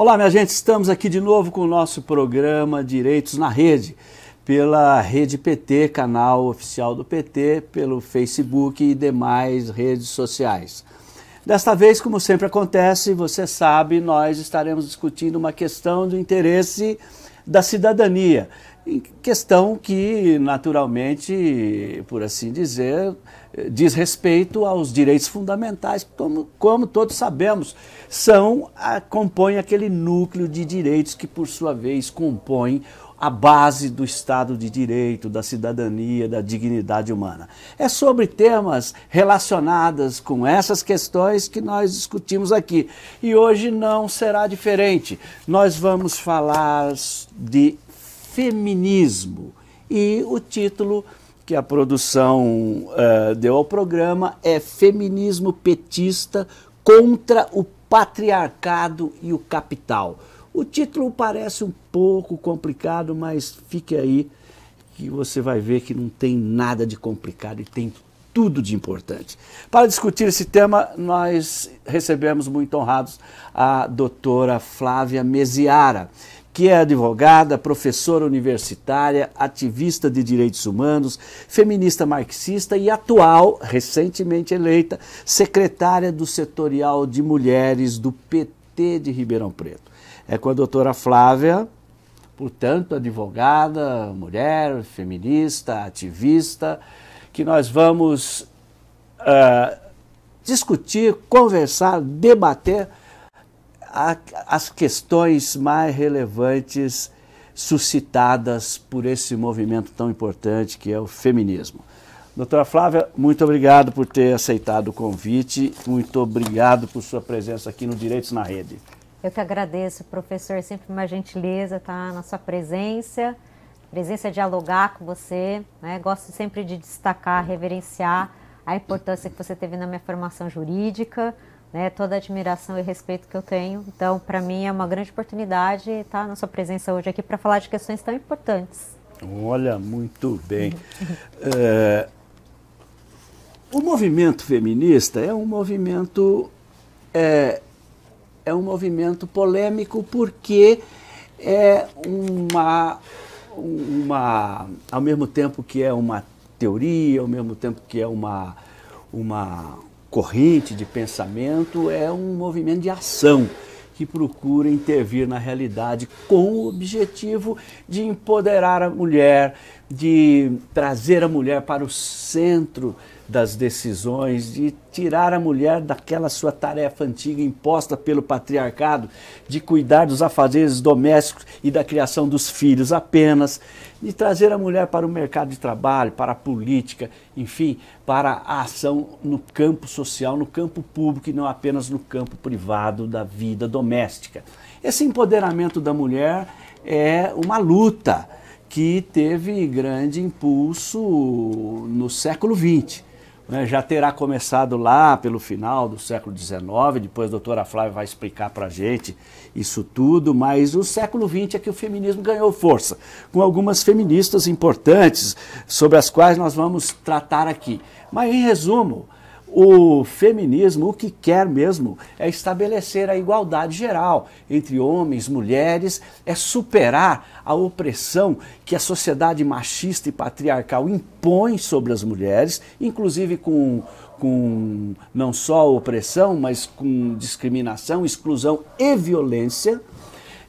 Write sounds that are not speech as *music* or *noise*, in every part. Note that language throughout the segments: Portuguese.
Olá, minha gente, estamos aqui de novo com o nosso programa Direitos na Rede, pela Rede PT, canal oficial do PT, pelo Facebook e demais redes sociais. Desta vez, como sempre acontece, você sabe, nós estaremos discutindo uma questão do interesse da cidadania questão que, naturalmente, por assim dizer, diz respeito aos direitos fundamentais, como, como todos sabemos, são a, compõem aquele núcleo de direitos que, por sua vez, compõem a base do Estado de Direito, da cidadania, da dignidade humana. É sobre temas relacionados com essas questões que nós discutimos aqui. E hoje não será diferente. Nós vamos falar de feminismo. E o título que a produção uh, deu ao programa é Feminismo Petista contra o Patriarcado e o Capital. O título parece um pouco complicado, mas fique aí que você vai ver que não tem nada de complicado e tem tudo de importante. Para discutir esse tema, nós recebemos muito honrados a doutora Flávia Meziara que é advogada, professora universitária, ativista de direitos humanos, feminista marxista e atual, recentemente eleita, secretária do setorial de mulheres do PT de Ribeirão Preto. É com a doutora Flávia, portanto, advogada, mulher, feminista, ativista, que nós vamos uh, discutir, conversar, debater as questões mais relevantes suscitadas por esse movimento tão importante que é o feminismo. Doutora Flávia, muito obrigado por ter aceitado o convite, muito obrigado por sua presença aqui no Direitos na Rede. Eu que agradeço, professor, sempre uma gentileza estar na sua presença, presença dialogar com você, né? gosto sempre de destacar, reverenciar a importância que você teve na minha formação jurídica, né, toda a admiração e respeito que eu tenho. Então, para mim é uma grande oportunidade estar na sua presença hoje aqui para falar de questões tão importantes. Olha, muito bem. *laughs* é, o movimento feminista é um movimento é, é um movimento polêmico porque é uma uma ao mesmo tempo que é uma teoria, ao mesmo tempo que é uma uma corrente de pensamento é um movimento de ação que procura intervir na realidade com o objetivo de empoderar a mulher, de trazer a mulher para o centro das decisões, de tirar a mulher daquela sua tarefa antiga imposta pelo patriarcado, de cuidar dos afazeres domésticos e da criação dos filhos apenas, de trazer a mulher para o mercado de trabalho, para a política, enfim, para a ação no campo social, no campo público e não apenas no campo privado da vida doméstica. Esse empoderamento da mulher é uma luta que teve grande impulso no século XX né, já terá começado lá pelo final do século XIX, depois a doutora Flávia vai explicar para a gente isso tudo, mas o século XX é que o feminismo ganhou força, com algumas feministas importantes, sobre as quais nós vamos tratar aqui. Mas, em resumo, o feminismo o que quer mesmo é estabelecer a igualdade geral entre homens, mulheres, é superar a opressão que a sociedade machista e patriarcal impõe sobre as mulheres, inclusive com, com não só opressão, mas com discriminação, exclusão e violência.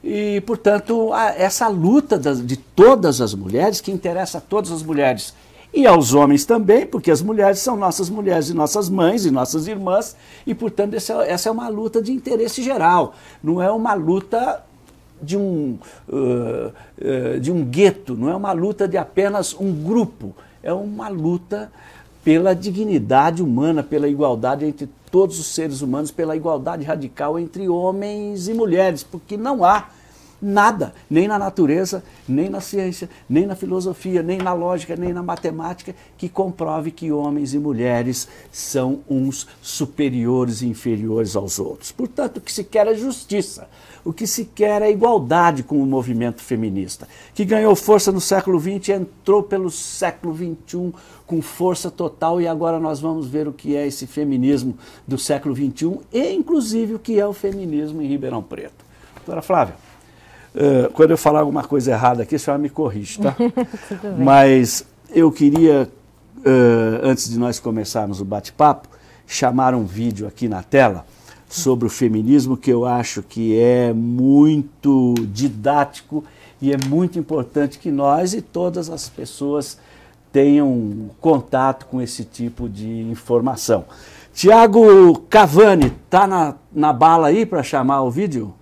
E, portanto, essa luta de todas as mulheres, que interessa a todas as mulheres e aos homens também, porque as mulheres são nossas mulheres e nossas mães e nossas irmãs, e portanto essa, essa é uma luta de interesse geral, não é uma luta de um, uh, uh, de um gueto, não é uma luta de apenas um grupo, é uma luta pela dignidade humana, pela igualdade entre todos os seres humanos, pela igualdade radical entre homens e mulheres, porque não há Nada, nem na natureza, nem na ciência, nem na filosofia, nem na lógica, nem na matemática, que comprove que homens e mulheres são uns superiores e inferiores aos outros. Portanto, o que se quer é justiça, o que se quer é igualdade com o movimento feminista, que ganhou força no século XX e entrou pelo século XXI com força total, e agora nós vamos ver o que é esse feminismo do século XXI e, inclusive, o que é o feminismo em Ribeirão Preto. Doutora Flávia, uh, quando eu falar alguma coisa errada aqui, a senhora me corrige, tá? *laughs* Mas eu queria, uh, antes de nós começarmos o bate-papo, chamar um vídeo aqui na tela sobre o feminismo que eu acho que é muito didático e é muito importante que nós e todas as pessoas tenham contato com esse tipo de informação. Tiago Cavani, tá na, na bala aí para chamar o vídeo?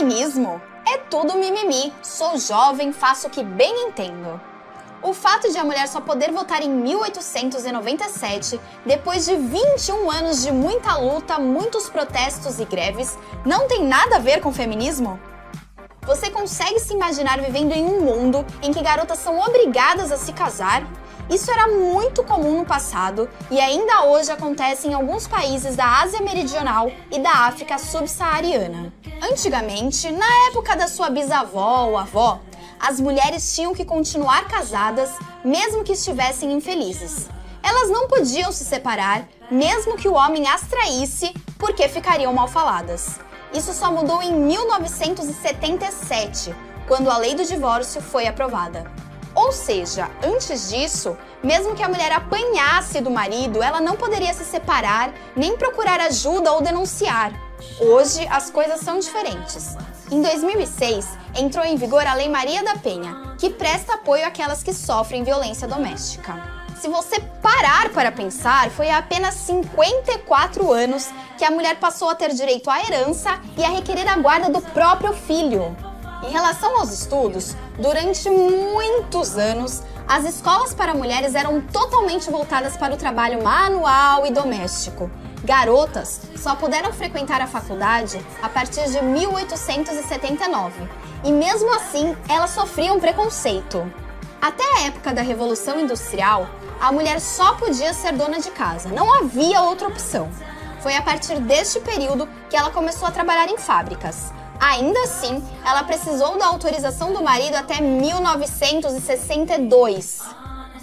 Feminismo é tudo mimimi. Sou jovem, faço o que bem entendo. O fato de a mulher só poder votar em 1897, depois de 21 anos de muita luta, muitos protestos e greves, não tem nada a ver com feminismo? Você consegue se imaginar vivendo em um mundo em que garotas são obrigadas a se casar? Isso era muito comum no passado e ainda hoje acontece em alguns países da Ásia Meridional e da África subsaariana. Antigamente, na época da sua bisavó ou avó, as mulheres tinham que continuar casadas mesmo que estivessem infelizes. Elas não podiam se separar, mesmo que o homem as traísse, porque ficariam mal faladas. Isso só mudou em 1977, quando a lei do divórcio foi aprovada. Ou seja, antes disso, mesmo que a mulher apanhasse do marido, ela não poderia se separar, nem procurar ajuda ou denunciar. Hoje as coisas são diferentes. Em 2006, entrou em vigor a Lei Maria da Penha, que presta apoio àquelas que sofrem violência doméstica. Se você parar para pensar, foi há apenas 54 anos que a mulher passou a ter direito à herança e a requerer a guarda do próprio filho. Em relação aos estudos, durante muitos anos, as escolas para mulheres eram totalmente voltadas para o trabalho manual e doméstico. Garotas só puderam frequentar a faculdade a partir de 1879 e, mesmo assim, elas sofriam preconceito. Até a época da Revolução Industrial, a mulher só podia ser dona de casa, não havia outra opção. Foi a partir deste período que ela começou a trabalhar em fábricas. Ainda assim, ela precisou da autorização do marido até 1962.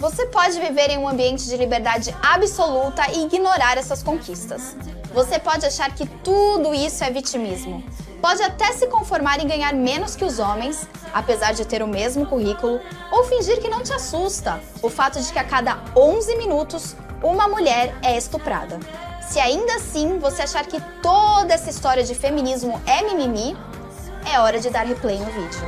Você pode viver em um ambiente de liberdade absoluta e ignorar essas conquistas. Você pode achar que tudo isso é vitimismo, pode até se conformar em ganhar menos que os homens, apesar de ter o mesmo currículo, ou fingir que não te assusta o fato de que a cada 11 minutos uma mulher é estuprada. Se ainda assim você achar que toda essa história de feminismo é mimimi, é hora de dar replay no vídeo.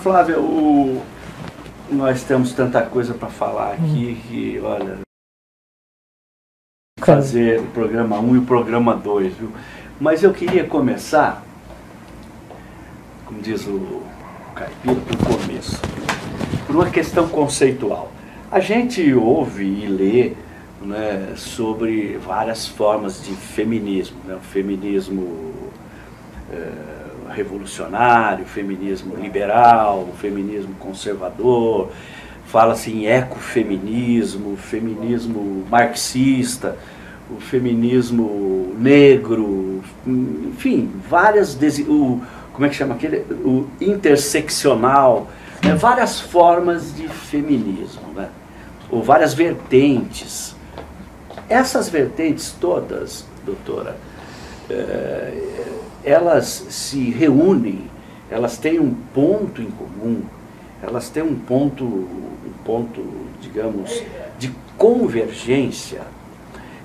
Flávia, o... nós temos tanta coisa para falar aqui hum. que, olha, fazer o programa 1 e o programa 2, viu? Mas eu queria começar, como diz o Caipira, pelo começo, por uma questão conceitual. A gente ouve e lê né, sobre várias formas de feminismo, né? o feminismo é, revolucionário, feminismo liberal, feminismo conservador, fala-se em ecofeminismo, feminismo marxista, o feminismo negro, enfim, várias, o, como é que chama aquele, o interseccional, né, várias formas de feminismo, né, ou várias vertentes. Essas vertentes todas, doutora, é, elas se reúnem, elas têm um ponto em comum, elas têm um ponto, um ponto, digamos, de convergência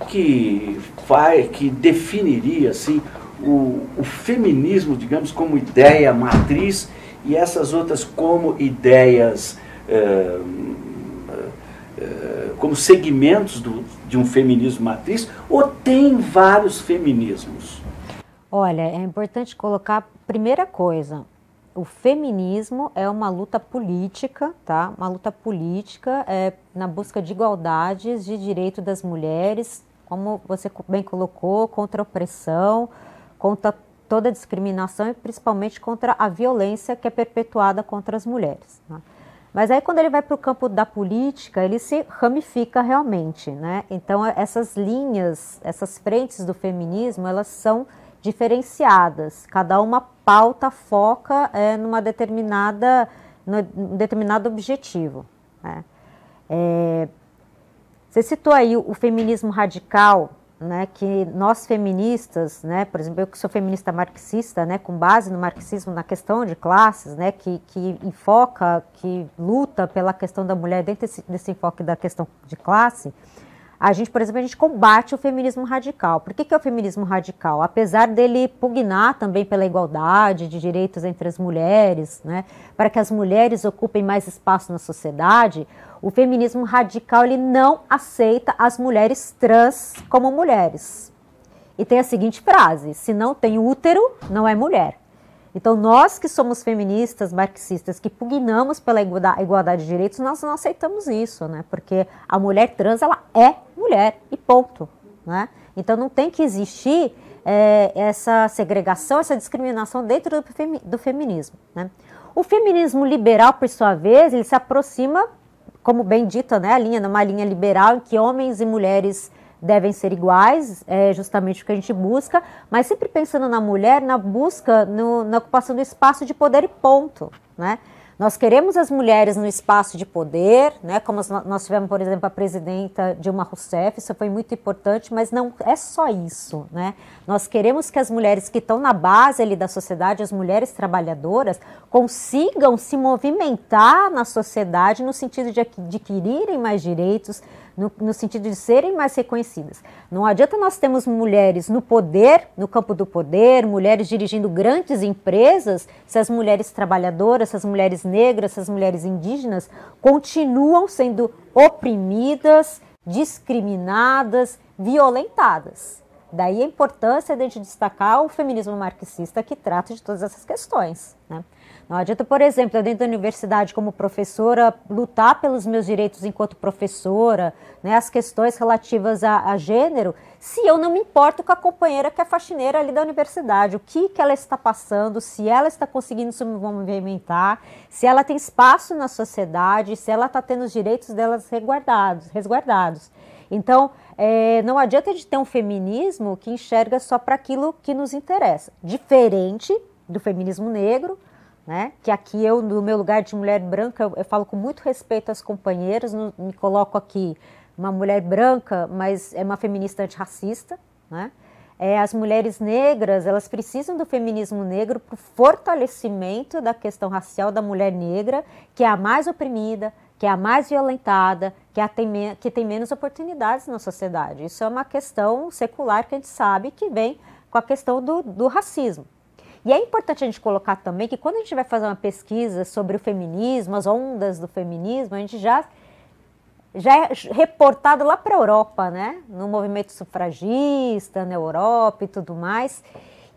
que vai, que definiria assim o, o feminismo, digamos, como ideia matriz e essas outras como ideias, eh, eh, como segmentos do, de um feminismo matriz, ou tem vários feminismos? Olha, é importante colocar primeira coisa. O feminismo é uma luta política, tá? Uma luta política é, na busca de igualdades, de direito das mulheres, como você bem colocou, contra a opressão, contra toda a discriminação e principalmente contra a violência que é perpetuada contra as mulheres. Né? Mas aí quando ele vai para o campo da política, ele se ramifica realmente, né? Então essas linhas, essas frentes do feminismo, elas são diferenciadas. Cada uma pauta foca é, numa determinada, determinado objetivo. Né? É, você citou aí o feminismo radical, né, que nós feministas, né, por exemplo, eu que sou feminista marxista, né, com base no marxismo na questão de classes, né, que, que enfoca, que luta pela questão da mulher dentro desse, desse enfoque da questão de classe, a gente, por exemplo, a gente combate o feminismo radical. Por que, que é o feminismo radical? Apesar dele pugnar também pela igualdade de direitos entre as mulheres, né, para que as mulheres ocupem mais espaço na sociedade, o feminismo radical ele não aceita as mulheres trans como mulheres. E tem a seguinte frase: se não tem útero, não é mulher. Então, nós que somos feministas, marxistas, que pugnamos pela igualdade de direitos, nós não aceitamos isso, né? Porque a mulher trans, ela é mulher e ponto, né? Então, não tem que existir é, essa segregação, essa discriminação dentro do, femi do feminismo, né? O feminismo liberal, por sua vez, ele se aproxima, como bem dito, né, a linha, numa linha liberal em que homens e mulheres devem ser iguais, é justamente o que a gente busca, mas sempre pensando na mulher, na busca, no, na ocupação do espaço de poder e ponto, né? Nós queremos as mulheres no espaço de poder, né? como nós tivemos, por exemplo, a presidenta Dilma Rousseff, isso foi muito importante, mas não é só isso. Né? Nós queremos que as mulheres que estão na base ali da sociedade, as mulheres trabalhadoras, consigam se movimentar na sociedade no sentido de adquirirem mais direitos, no, no, sentido de serem mais reconhecidas. Não adianta nós termos mulheres no poder, no campo do poder, mulheres dirigindo grandes empresas, se as mulheres trabalhadoras, se as mulheres negras, se as mulheres indígenas continuam sendo oprimidas, discriminadas, violentadas. Daí a importância de a gente destacar o feminismo marxista que trata de todas essas questões. Né? Não adianta, por exemplo, dentro da universidade, como professora, lutar pelos meus direitos enquanto professora, né, as questões relativas a, a, gênero, se eu não me importo com a companheira que é faxineira ali da universidade, o que, que ela está passando, se ela está conseguindo se movimentar, se ela tem espaço na sociedade, se ela está tendo os direitos delas resguardados. resguardados. Então, é, não adianta gente ter um feminismo que enxerga só para aquilo que nos interessa, diferente do feminismo negro, né? Que aqui eu, no meu lugar de mulher branca, eu, eu falo com muito respeito às companheiras, me coloco aqui uma mulher branca, mas é uma feminista antirracista, né? É, as mulheres negras, elas precisam do feminismo negro para o fortalecimento da questão racial da mulher negra, que é a mais oprimida, que é a mais violentada, que, é tem, que tem menos oportunidades na sociedade. Isso é uma questão secular que a gente sabe que vem com a questão do, do racismo. E é importante a gente colocar também que quando a gente vai fazer uma pesquisa sobre o feminismo, as ondas do feminismo, a gente já já é reportado lá para a Europa, né? No movimento sufragista, na Europa e tudo mais.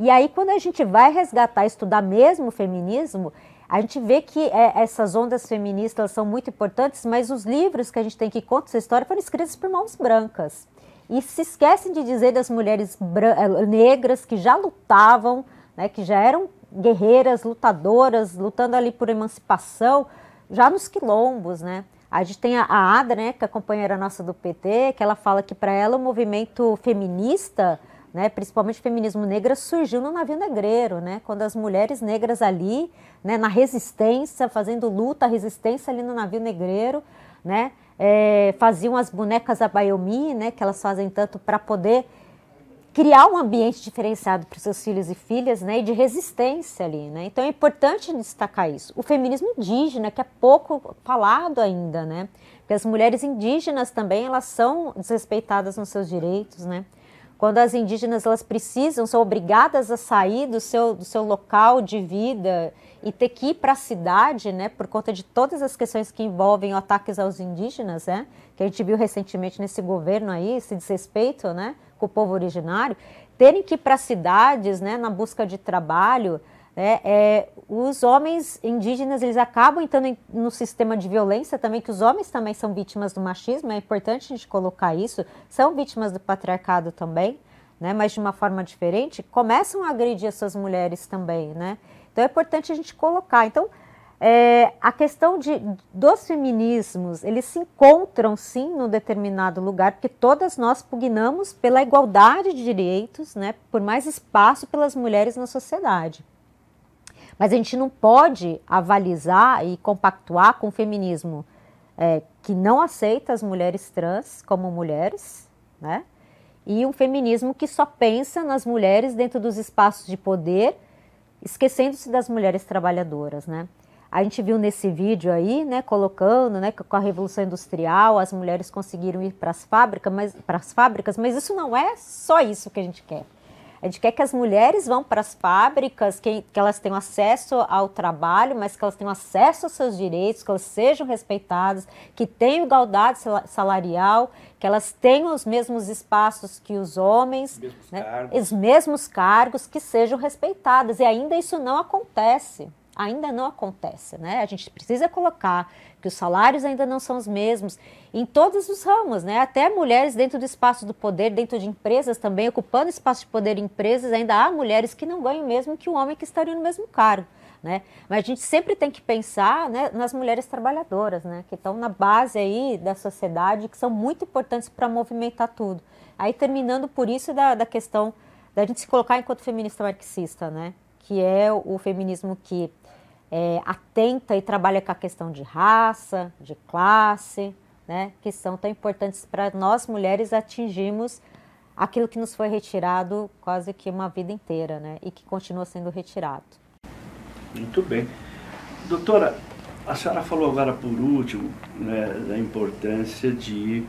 E aí, quando a gente vai resgatar, estudar mesmo o feminismo, a gente vê que é, essas ondas feministas são muito importantes, mas os livros que a gente tem que contar essa história foram escritos por mãos brancas. E se esquecem de dizer das mulheres eh, negras que já lutavam né, que já eram guerreiras, lutadoras, lutando ali por emancipação, já nos quilombos, né? A gente tem a, Ada, né, que é a companheira nossa do PT, que ela fala que para ela o movimento feminista, né, principalmente feminismo negro, surgiu no navio negreiro, né, quando as mulheres negras ali, né, na resistência, fazendo luta, resistência ali no navio negreiro, né, é, faziam as bonecas Abayomi, né, que elas fazem tanto para poder criar um ambiente diferenciado para os seus filhos e filhas, né, e de resistência ali, né? Então é importante destacar isso. O feminismo indígena, que é pouco falado ainda, né? Porque as mulheres indígenas também, elas são desrespeitadas nos seus direitos, né? Quando as indígenas elas precisam, são obrigadas a sair do seu, do seu local de vida e ter que ir para a cidade, né, por conta de todas as questões que envolvem ataques aos indígenas, né, que a gente viu recentemente nesse governo aí, esse desrespeito, né, com o povo originário, terem que ir para cidades, né, na busca de trabalho, né, é, os homens indígenas eles acabam entrando no sistema de violência também, que os homens também são vítimas do machismo, é importante a gente colocar isso, são vítimas do patriarcado também, né, mas de uma forma diferente, começam a agredir essas mulheres também, né? Então é importante a gente colocar. Então, é, a questão de, dos feminismos, eles se encontram sim num determinado lugar, porque todas nós pugnamos pela igualdade de direitos, né, por mais espaço pelas mulheres na sociedade. Mas a gente não pode avalizar e compactuar com o feminismo é, que não aceita as mulheres trans como mulheres, né? E um feminismo que só pensa nas mulheres dentro dos espaços de poder, esquecendo-se das mulheres trabalhadoras, né? A gente viu nesse vídeo aí, né, colocando, né, que com a revolução industrial as mulheres conseguiram ir para as fábricas, mas para as fábricas, mas isso não é só isso que a gente quer. A gente quer que as mulheres vão para as fábricas, que, que elas tenham acesso ao trabalho, mas que elas tenham acesso aos seus direitos, que elas sejam respeitadas, que tenham igualdade salarial, que elas tenham os mesmos espaços que os homens, Mesmos né? os mesmos cargos, que sejam respeitadas. E ainda isso não acontece ainda não acontece, né? A gente precisa colocar que os salários ainda não são os mesmos em todos os ramos, né? Até mulheres dentro do espaço do poder, dentro de empresas também, ocupando espaço de poder em empresas, ainda há mulheres que não ganham mesmo que o homem que estaria no mesmo cargo. Né? Mas a gente sempre tem que pensar né, nas mulheres trabalhadoras, né, que estão na base aí da sociedade, que são muito importantes para movimentar tudo. Aí terminando por isso da, da questão da gente se colocar enquanto feminista marxista, né, que é o feminismo que é, atenta e trabalha com a questão de raça, de classe, né, que são tão importantes para nós mulheres atingirmos aquilo que nos foi retirado quase que uma vida inteira, né, e que continua sendo retirado. Muito bem. Doutora, a senhora falou agora por último né, da importância de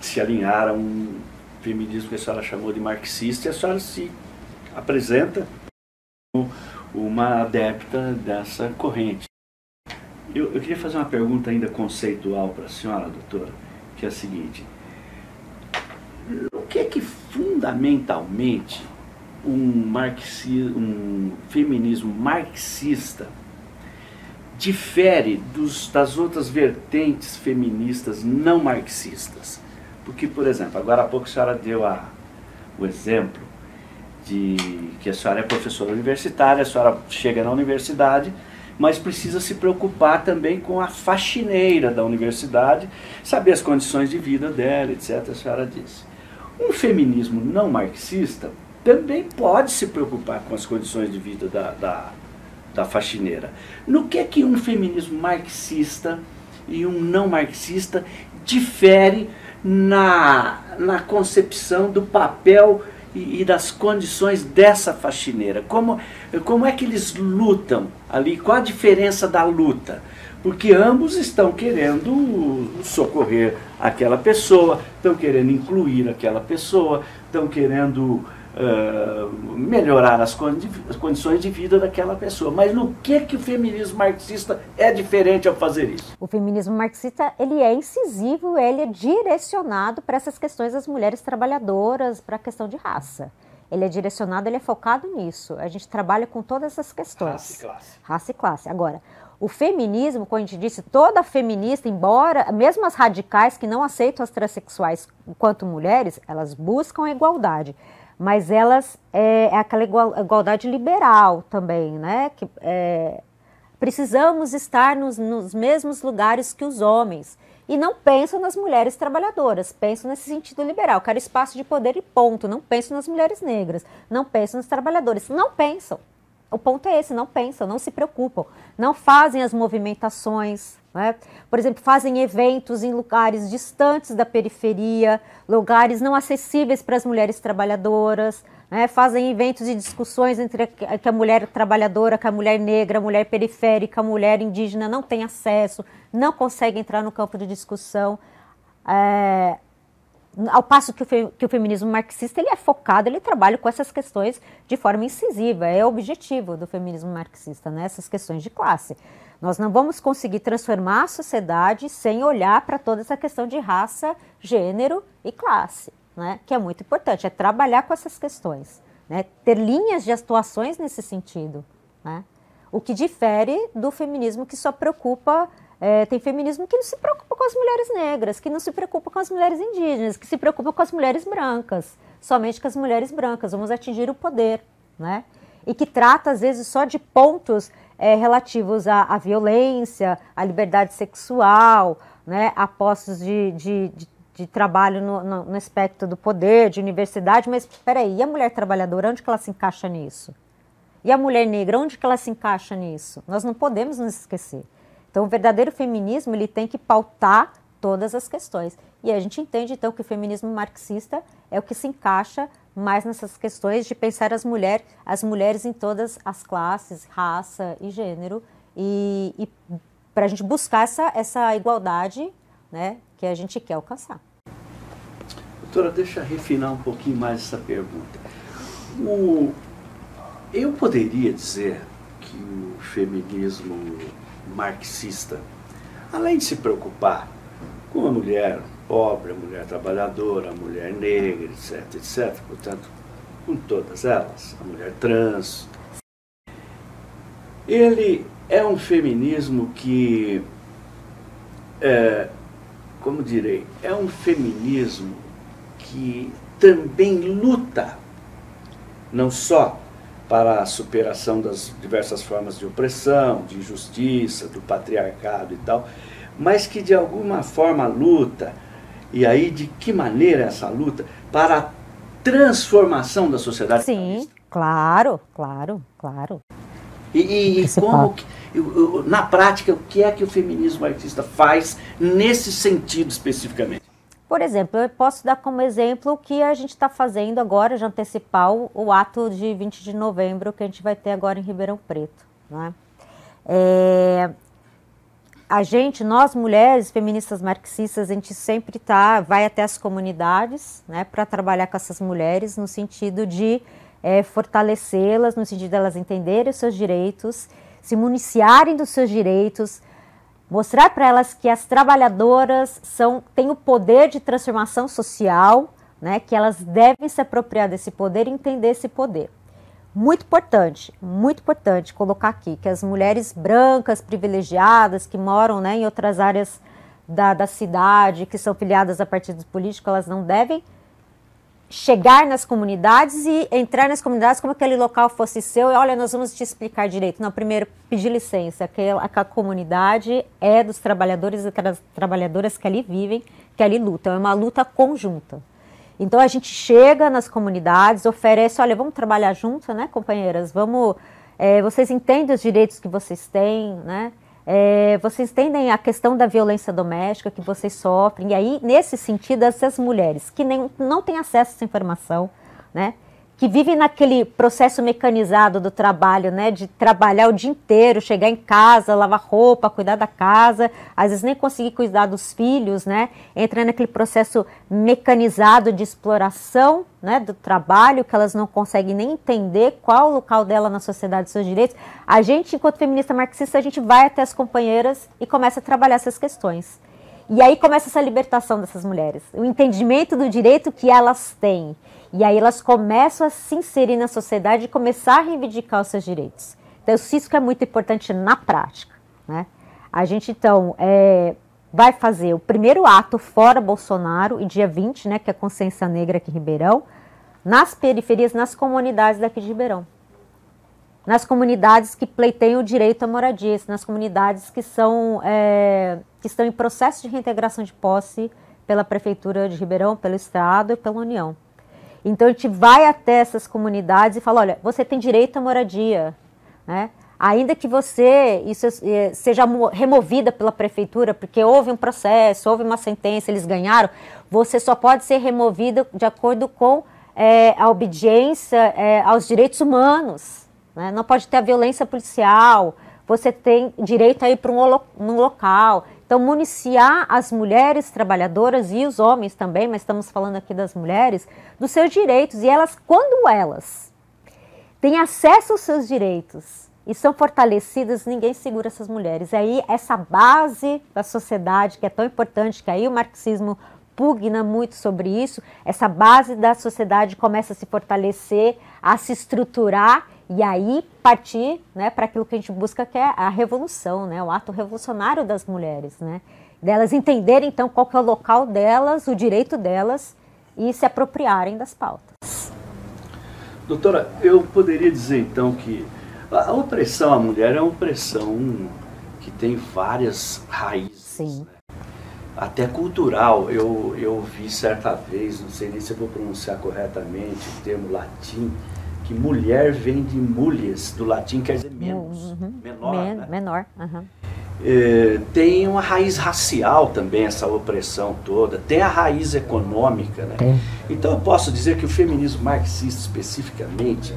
se alinhar a um feminismo que a senhora chamou de marxista e a senhora se apresenta como uma adepta dessa corrente. Eu, eu queria fazer uma pergunta ainda conceitual para a senhora, doutora, que é a seguinte. O que é que fundamentalmente um, um feminismo marxista difere dos, das outras vertentes feministas não marxistas? Porque, por exemplo, agora há pouco a senhora deu a, o exemplo de que a senhora é professora universitária, a senhora chega na universidade, mas precisa se preocupar também com a faxineira da universidade, saber as condições de vida dela, etc. A senhora disse. Um feminismo não marxista também pode se preocupar com as condições de vida da, da, da faxineira. No que é que um feminismo marxista e um não marxista difere na, na concepção do papel e, e, das condições dessa faxineira. Como, como é que eles lutam ali? Qual a diferença da luta? Porque ambos estão querendo socorrer aquela pessoa, estão querendo incluir aquela pessoa, estão querendo uh, melhorar as, condi as, condições de vida daquela pessoa. Mas no que que o feminismo marxista é diferente ao fazer isso? O feminismo marxista ele é incisivo, ele é direcionado para essas questões das mulheres trabalhadoras, para a questão de raça. Ele é direcionado, ele é focado nisso. A gente trabalha com todas essas questões. Raça e classe. Raça e classe. Agora, o feminismo, como a gente disse, toda feminista, embora, mesmo as radicais que não aceitam as transexuais enquanto mulheres, elas buscam a igualdade mas elas é, é aquela igual, igualdade liberal também, né? Que, é, precisamos estar nos, nos, mesmos lugares que os homens. E não pensam nas mulheres trabalhadoras, pensam nesse sentido liberal. Quero espaço de poder e ponto. Não pensam nas mulheres negras, não pensam nos trabalhadores. Não pensam. O ponto é esse, não pensam, não se preocupam, não fazem as movimentações, né? Por exemplo, fazem eventos em lugares distantes da periferia, lugares não acessíveis para as mulheres trabalhadoras, né? fazem eventos e discussões entre a, que a mulher trabalhadora, que a mulher negra, a mulher periférica, a mulher indígena não tem acesso, não consegue entrar no campo de discussão. É, ao passo que o, fe, que o, feminismo marxista ele é focado, ele trabalha com essas questões de forma incisiva, é o objetivo do feminismo marxista, né? essas questões de classe. Nós não vamos conseguir transformar a sociedade sem olhar para toda essa questão de raça, gênero e classe, né? que é muito importante, é trabalhar com essas questões, né? ter linhas de atuações nesse sentido. Né? O que difere do feminismo que só preocupa. É, tem feminismo que não se preocupa com as mulheres negras, que não se preocupa com as mulheres indígenas, que se preocupa com as mulheres brancas, somente com as mulheres brancas. Vamos atingir o poder, né? E que trata, às vezes, só de pontos é, relativos à, à, violência, à liberdade sexual, né? a postos de, de, de, de trabalho no, no, no, aspecto do poder, de universidade. Mas, peraí, e a mulher trabalhadora, onde que ela se encaixa nisso? E a mulher negra, onde que ela se encaixa nisso? Nós não podemos nos esquecer. Então, o verdadeiro feminismo ele tem que pautar todas as questões. E a gente entende, então, que o feminismo marxista é o que se encaixa mais nessas questões de pensar as mulheres, as mulheres em todas as classes, raça e gênero, e, e para a gente buscar essa, essa igualdade né, que a gente quer alcançar. Doutora, deixa eu refinar um pouquinho mais essa pergunta. O, eu poderia dizer que o feminismo marxista, além de se preocupar com a mulher pobre, a mulher trabalhadora, a mulher negra, etc, etc, portanto, com todas elas, a mulher trans, ele é um feminismo que, é, como direi, é um feminismo que também luta não só para a superação das diversas formas de opressão, de injustiça, do patriarcado e tal, mas que de alguma forma luta, e aí de que maneira essa luta, para a transformação da sociedade Sim, claro, claro, claro. E, e, e como, que, na prática, o que é que o feminismo artista faz nesse sentido especificamente? Por exemplo, eu posso dar como exemplo o que a gente está fazendo agora, de antecipar o, o, ato de 20 de novembro que a gente vai ter agora em Ribeirão Preto. Né? É, a gente, nós mulheres feministas marxistas, a gente sempre tá, vai até as comunidades né, para trabalhar com essas mulheres no sentido de é, fortalecê-las, no sentido de elas entenderem os seus direitos, se municiarem dos seus direitos, mostrar para elas que as trabalhadoras são, têm o poder de transformação social, né, que elas devem se apropriar desse poder e entender esse poder. Muito importante, muito importante colocar aqui que as mulheres brancas privilegiadas que moram né, em outras áreas da, da cidade, que são filiadas a partidos políticos, elas não devem chegar nas comunidades e entrar nas comunidades como aquele local fosse seu e olha, nós vamos te explicar direito. Não, primeiro pedir licença, que a, a comunidade é dos trabalhadores e das trabalhadoras que ali vivem, que ali lutam, é uma luta conjunta. Então a gente chega nas comunidades, oferece, olha, vamos trabalhar junto, né, companheiras? Vamos, é, vocês entendem os direitos que vocês têm, né? É, vocês entendem a questão da violência doméstica que vocês sofrem, e aí, nesse sentido, essas mulheres que nem, não têm acesso a essa informação, né? Que vivem naquele processo mecanizado do trabalho, né, de trabalhar o dia inteiro, chegar em casa, lavar roupa, cuidar da casa, às vezes nem conseguir cuidar dos filhos, né, entra naquele processo mecanizado de exploração, né, do trabalho, que elas não conseguem nem entender qual o local dela na sociedade, seus direitos. A gente, enquanto feminista marxista, a gente vai até as companheiras e começa a trabalhar essas questões. E aí começa essa libertação dessas mulheres, o entendimento do direito que elas têm. E aí elas começam a se inserir na sociedade e começar a reivindicar os seus direitos. Então, isso que é muito importante na prática. Né? A gente, então, é, vai fazer o primeiro ato fora Bolsonaro, e dia 20, né, que é a Consciência Negra aqui em Ribeirão, nas periferias, nas comunidades daqui de Ribeirão. Nas comunidades que pleiteiam o direito à moradia, nas comunidades que, são, é, que estão em processo de reintegração de posse pela Prefeitura de Ribeirão, pelo Estado e pela União. Então a gente vai até essas comunidades e fala, olha, você tem direito à moradia, né? Ainda que você isso eh, seja removida pela prefeitura, porque houve um processo, houve uma sentença, eles ganharam, você só pode ser removida de acordo com é, a obediência é, aos direitos humanos. Né? Não pode ter a violência policial, você tem direito a ir para um, um local. Então, municiar as mulheres trabalhadoras e os homens também, mas estamos falando aqui das mulheres, dos seus direitos. E elas, quando elas têm acesso aos seus direitos e são fortalecidas, ninguém segura essas mulheres. E aí, essa base da sociedade, que é tão importante, que aí o marxismo pugna muito sobre isso, essa base da sociedade começa a se fortalecer, a se estruturar E aí partir né, para aquilo que a gente busca, que é a revolução, né, o ato revolucionário das mulheres. Né, delas entenderem, então, qual que é o local delas, o direito delas e se apropriarem das pautas. Doutora, eu poderia dizer, então, que a opressão à mulher é uma opressão que tem várias raízes. Sim. Né? Até cultural. Eu, eu vi certa vez, não sei nem se eu vou pronunciar corretamente o termo latim, que mulher vem de mulhes, do latim quer dizer menos, uhum. menor. Men né? Menor. Uhum. É, tem uma raiz racial também, essa opressão toda, tem a raiz econômica. Né? Então eu posso dizer que o feminismo marxista especificamente,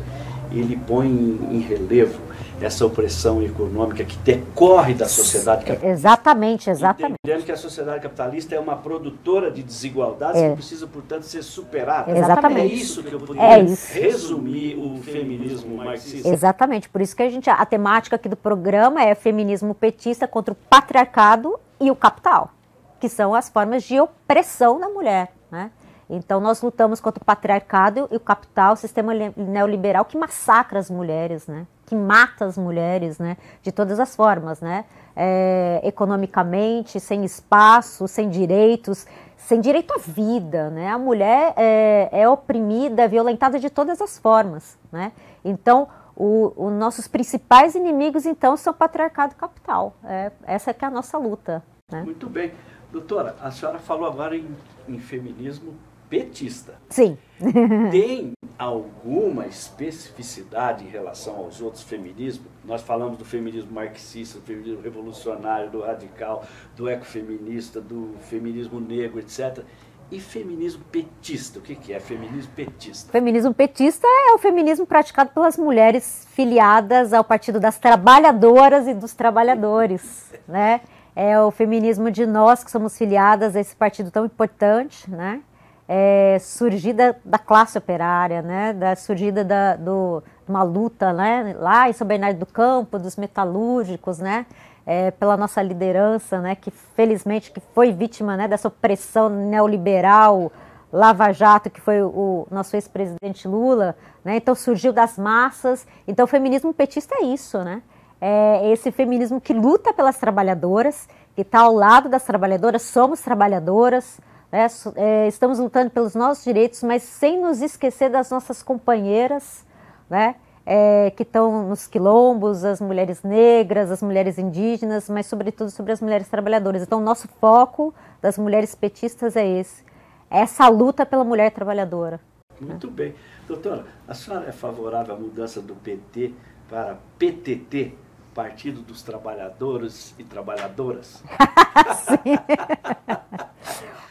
ele põe em relevo essa opressão econômica que decorre da sociedade capitalista. Exatamente, exatamente. Entendendo que a sociedade capitalista é uma produtora de desigualdades é. que precisa, portanto, ser superada. Exatamente. É isso que eu poderia é resumir o feminismo marxista. Exatamente, por isso que a gente, a temática aqui do programa é feminismo petista contra o patriarcado e o capital, que são as formas de opressão da mulher, né? Então, nós lutamos contra o patriarcado e o capital, o sistema neoliberal que massacra as mulheres, né? Que mata as mulheres né? de todas as formas, né? É, economicamente, sem espaço, sem direitos, sem direito à vida. Né? A mulher é, é oprimida, é violentada de todas as formas. Né? Então, os nossos principais inimigos, então, são o patriarcado capital. É, essa é que é a nossa luta. Né? Muito bem. Doutora, a senhora falou agora em, em feminismo petista. Sim. *laughs* Tem alguma especificidade em relação aos outros feminismos? Nós falamos do feminismo marxista, do feminismo revolucionário, do radical, do ecofeminista, do feminismo negro, etc. E feminismo petista, o que, que é feminismo petista? Feminismo petista é o feminismo praticado pelas mulheres filiadas ao Partido das Trabalhadoras e dos Trabalhadores, né? É o feminismo de nós que somos filiadas a esse partido tão importante, né? É, surgida da classe operária, né, da surgida da, do, uma luta né, lá em São Bernardo do Campo, dos metalúrgicos, né, é, pela nossa liderança, né, que felizmente que foi vítima né, dessa opressão neoliberal, Lava Jato, que foi o, nosso ex-presidente Lula, né, então surgiu das massas. Então o feminismo petista é isso, né, é esse feminismo que luta pelas trabalhadoras, que está ao lado das trabalhadoras, somos trabalhadoras, né? É, estamos lutando pelos nossos direitos, mas sem nos esquecer das nossas companheiras, né? É, que estão nos quilombos, as mulheres negras, as mulheres indígenas, mas sobretudo sobre as mulheres trabalhadoras. Então, nosso foco das mulheres petistas é esse, é essa luta pela mulher trabalhadora. Muito bem. Doutora, a senhora é favorável à mudança do PT para PTT, Partido dos Trabalhadores e Trabalhadoras? *laughs*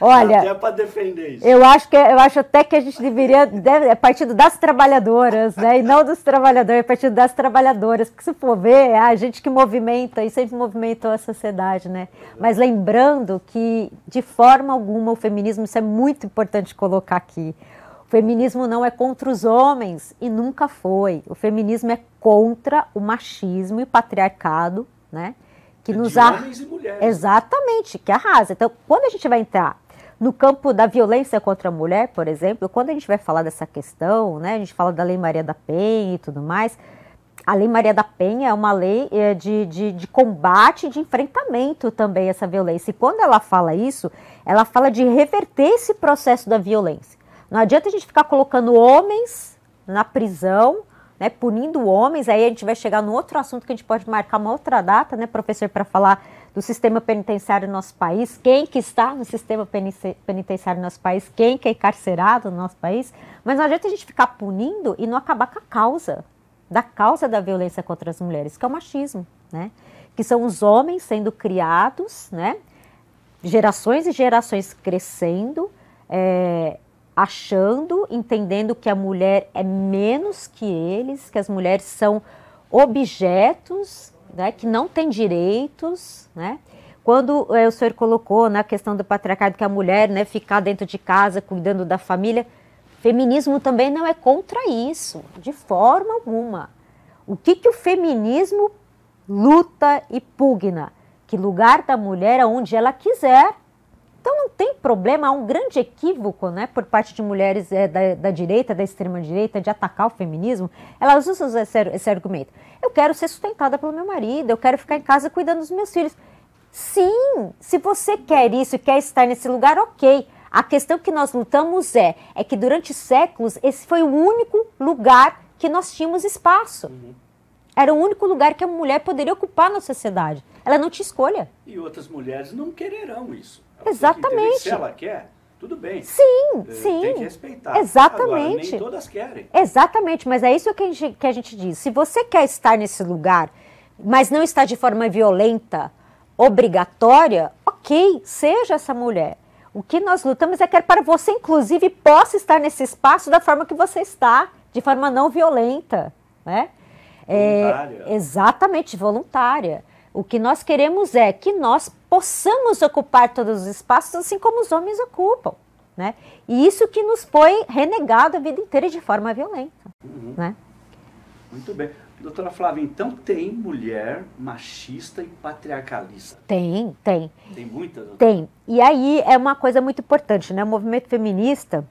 Olha, até para defender isso. Eu acho que eu acho até que a gente deveria deve, é partido das trabalhadoras, né? E não dos trabalhadores, é partido das trabalhadoras, porque se for ver, é a gente que movimenta e sempre movimentou a sociedade, né? Mas lembrando que de forma alguma o feminismo isso é muito importante colocar aqui. O feminismo não é contra os homens e nunca foi. O feminismo é contra o machismo e o patriarcado, né? Que é nos de homens e mulheres. Exatamente, que arrasa. Então, quando a gente vai entrar no campo da violência contra a mulher, por exemplo, quando a gente vai falar dessa questão, né, a gente fala da Lei Maria da Penha e tudo mais, a Lei Maria da Penha é uma lei é, de, de, de combate, de enfrentamento também a essa violência. E quando ela fala isso, ela fala de reverter esse processo da violência. Não adianta a gente ficar colocando homens na prisão, né, punindo homens, aí a gente vai chegar no outro assunto que a gente pode marcar uma outra data, né, professor, para falar do sistema penitenciário no nosso país, quem que está no sistema penitenciário no nosso país, quem que é encarcerado no nosso país, mas não adianta a gente ficar punindo e não acabar com a causa, da causa da violência contra as mulheres, que é o machismo, né? Que são os homens sendo criados, né? Gerações e gerações crescendo, é, achando, entendendo que a mulher é menos que eles, que as mulheres são objetos né, que não tem direitos, né? Quando é, o senhor colocou na questão do patriarcado que a mulher, né, ficar dentro de casa cuidando da família, feminismo também não é contra isso, de forma alguma. O que que o feminismo luta e pugna? Que lugar da mulher é onde ela quiser Então não tem problema, há um grande equívoco né, por parte de mulheres é, da, da, direita, da extrema-direita, de atacar o feminismo. Elas usam esse, esse argumento. Eu quero ser sustentada pelo meu marido, eu quero ficar em casa cuidando dos meus filhos. Sim, se você quer isso e quer estar nesse lugar, ok. A questão que nós lutamos é, é que durante séculos esse foi o único lugar que nós tínhamos espaço. Uhum. Era o único lugar que a mulher poderia ocupar na sociedade. Ela não tinha escolha. E outras mulheres não quererão isso. Exatamente. Se ela quer, tudo bem. Sim, é, sim. Tem que respeitar. Exatamente. Agora, nem todas querem. Exatamente, mas é isso que a, gente, que a gente diz. Se você quer estar nesse lugar, mas não está de forma violenta, obrigatória, ok, seja essa mulher. O que nós lutamos é que para você, inclusive, possa estar nesse espaço da forma que você está, de forma não violenta, né? Voluntária. É, exatamente, voluntária. O que nós queremos é que nós possamos ocupar todos os espaços assim como os homens ocupam. Né? E isso que nos foi renegado a vida inteira de forma violenta. Uhum. Né? Muito bem. Doutora Flávia, então tem mulher machista e patriarcalista? Tem, tem. Tem muitas? Tem. E aí é uma coisa muito importante, né? O movimento feminista,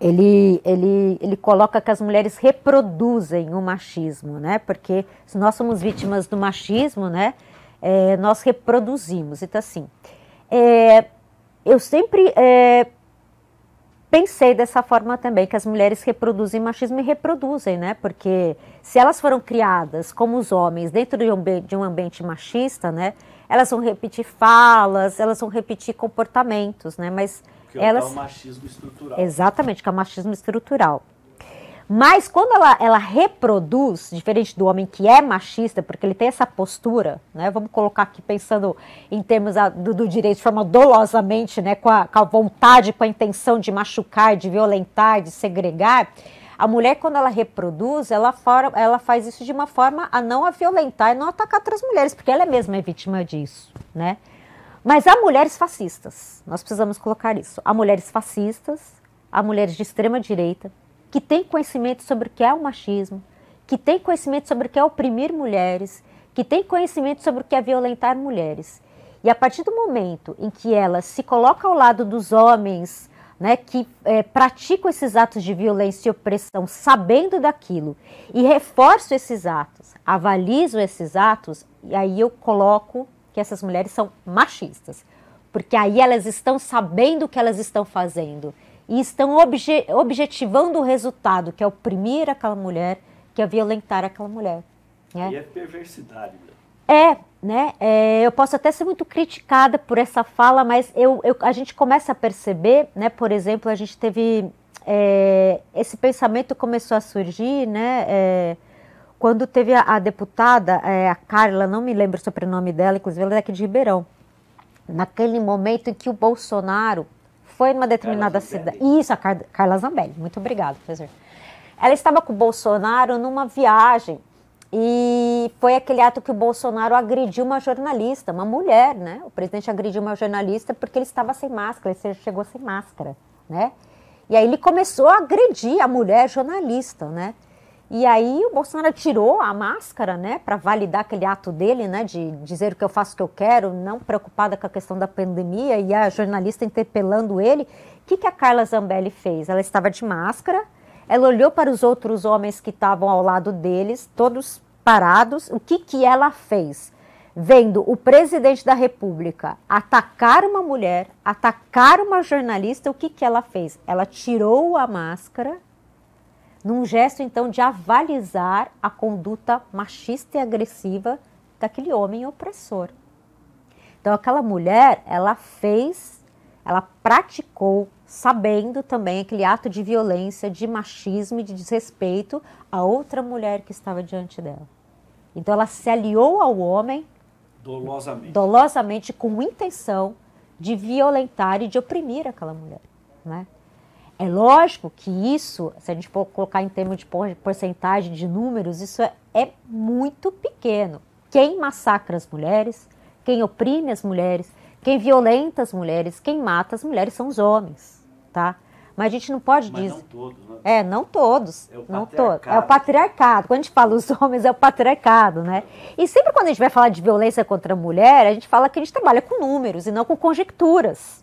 ele, ele, ele coloca que as mulheres reproduzem o machismo, né? Porque se nós somos vítimas do machismo, né? É, nós reproduzimos. Então, assim, é, eu sempre é, pensei dessa forma também, que as mulheres reproduzem machismo e reproduzem, né? Porque se elas foram criadas como os homens dentro de um, de um ambiente machista, né? Elas vão repetir falas, elas vão repetir comportamentos, né? Mas que elas... é o machismo estrutural. Exatamente, que é o machismo estrutural. Mas quando ela, ela reproduz, diferente do homem que é machista, porque ele tem essa postura, né? Vamos colocar aqui pensando em termos a, do, do, direito de forma dolosamente, né? Com a, com a vontade, com a intenção de machucar, de violentar, de segregar. A mulher, quando ela reproduz, ela, for, ela faz isso de uma forma a não a violentar e não atacar outras mulheres, porque ela mesma é vítima disso, né? Mas há mulheres fascistas, nós precisamos colocar isso. Há mulheres fascistas, há mulheres de extrema direita, que têm conhecimento sobre o que é o machismo, que têm conhecimento sobre o que é oprimir mulheres, que têm conhecimento sobre o que é violentar mulheres. E a partir do momento em que ela se coloca ao lado dos homens né, que é, praticam esses atos de violência e opressão, sabendo daquilo, e reforço esses atos, avalizo esses atos, e aí eu coloco que essas mulheres são machistas, porque aí elas estão sabendo o que elas estão fazendo e estão obje objetivando o resultado, que é oprimir aquela mulher, que é violentar aquela mulher. Né? E é perversidade. É, né? É, eu posso até ser muito criticada por essa fala, mas eu, eu, a gente começa a perceber, né? Por exemplo, a gente teve é, esse pensamento começou a surgir, né? É, quando teve a, a deputada, é, a Carla, não me lembro o sobrenome dela, inclusive ela é daqui de Ribeirão, naquele momento em que o Bolsonaro foi numa determinada cidade. Isso, a Car Carla Zambelli, muito obrigada, professor. Ela estava com o Bolsonaro numa viagem e foi aquele ato que o Bolsonaro agrediu uma jornalista, uma mulher, né? O presidente agrediu uma jornalista porque ele estava sem máscara, ele chegou sem máscara, né? E aí ele começou a agredir a mulher jornalista, né? E aí o Bolsonaro tirou a máscara, né, para validar aquele ato dele, né, de dizer o que eu faço o que eu quero, não preocupada com a questão da pandemia e a jornalista interpelando ele. O que, que a Carla Zambelli fez? Ela estava de máscara, ela olhou para os outros homens que estavam ao lado deles, todos parados. O que, que ela fez? Vendo o presidente da República atacar uma mulher, atacar uma jornalista, o que, que ela fez? Ela tirou a máscara num gesto então de avalizar a conduta machista e agressiva daquele homem opressor. Então aquela mulher, ela fez, ela praticou, sabendo também aquele ato de violência, de machismo e de desrespeito a outra mulher que estava diante dela. Então ela se aliou ao homem dolosamente, dolosamente com intenção de violentar e de oprimir aquela mulher, né? É lógico que isso, se a gente for colocar em termos de porcentagem de números, isso é, é muito pequeno. Quem massacra as mulheres, quem oprime as mulheres, quem violenta as mulheres, quem mata as mulheres são os homens, tá? Mas a gente não pode Mas dizer. Não todos, né? É, não todos. É o não todos. É o patriarcado. Quando a gente fala os homens, é o patriarcado, né? E sempre quando a gente vai falar de violência contra a mulher, a gente fala que a gente trabalha com números e não com conjecturas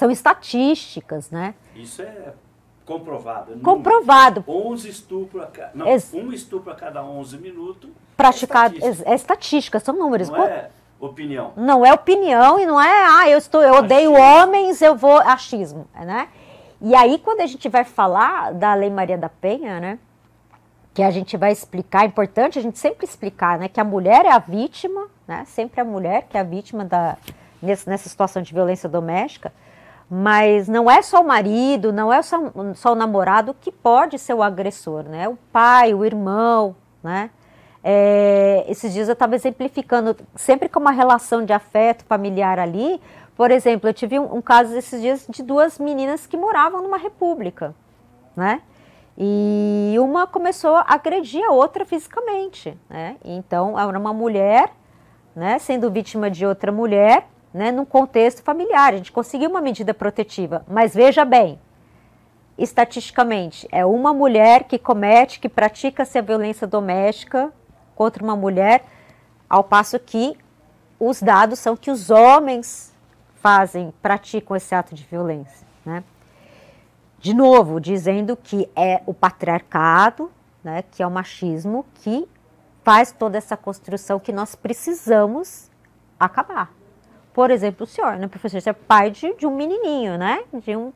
São estatísticas, né? Isso é comprovado. Comprovado. 11 estupros a cada, não, Ex- um estupro a cada 11 minutos. Praticado. É estatística. É estatística, são números. Não é opinião. Não é opinião e não é, ah, eu estou, eu odeio Achismo. homens, eu vou achismo, né? E aí quando a gente vai falar da Lei Maria da Penha, né? Que a gente vai explicar, é importante a gente sempre explicar, né? Que a mulher é a vítima, né? Sempre a mulher que é a vítima da, nessa situação de violência doméstica. Mas não é só o marido, não é só, só o namorado que pode ser o agressor, né? O pai, o irmão, né? É, esses dias eu estava exemplificando, sempre com uma relação de afeto familiar ali. Por exemplo, eu tive um, um caso esses dias de duas meninas que moravam numa república, né? E uma começou a agredir a outra fisicamente, né? Então, era uma mulher, né, sendo vítima de outra mulher, né, num contexto familiar. A gente conseguiu uma medida protetiva, mas veja bem, estatisticamente, é uma mulher que comete, que pratica-se a violência doméstica contra uma mulher, ao passo que os dados são que os homens fazem, praticam esse ato de violência, né? De novo, dizendo que é o patriarcado, né, que é o machismo, que faz toda essa construção que nós precisamos acabar. Por exemplo, o senhor, né, professor, você é pai de, de um menininho, né? De um,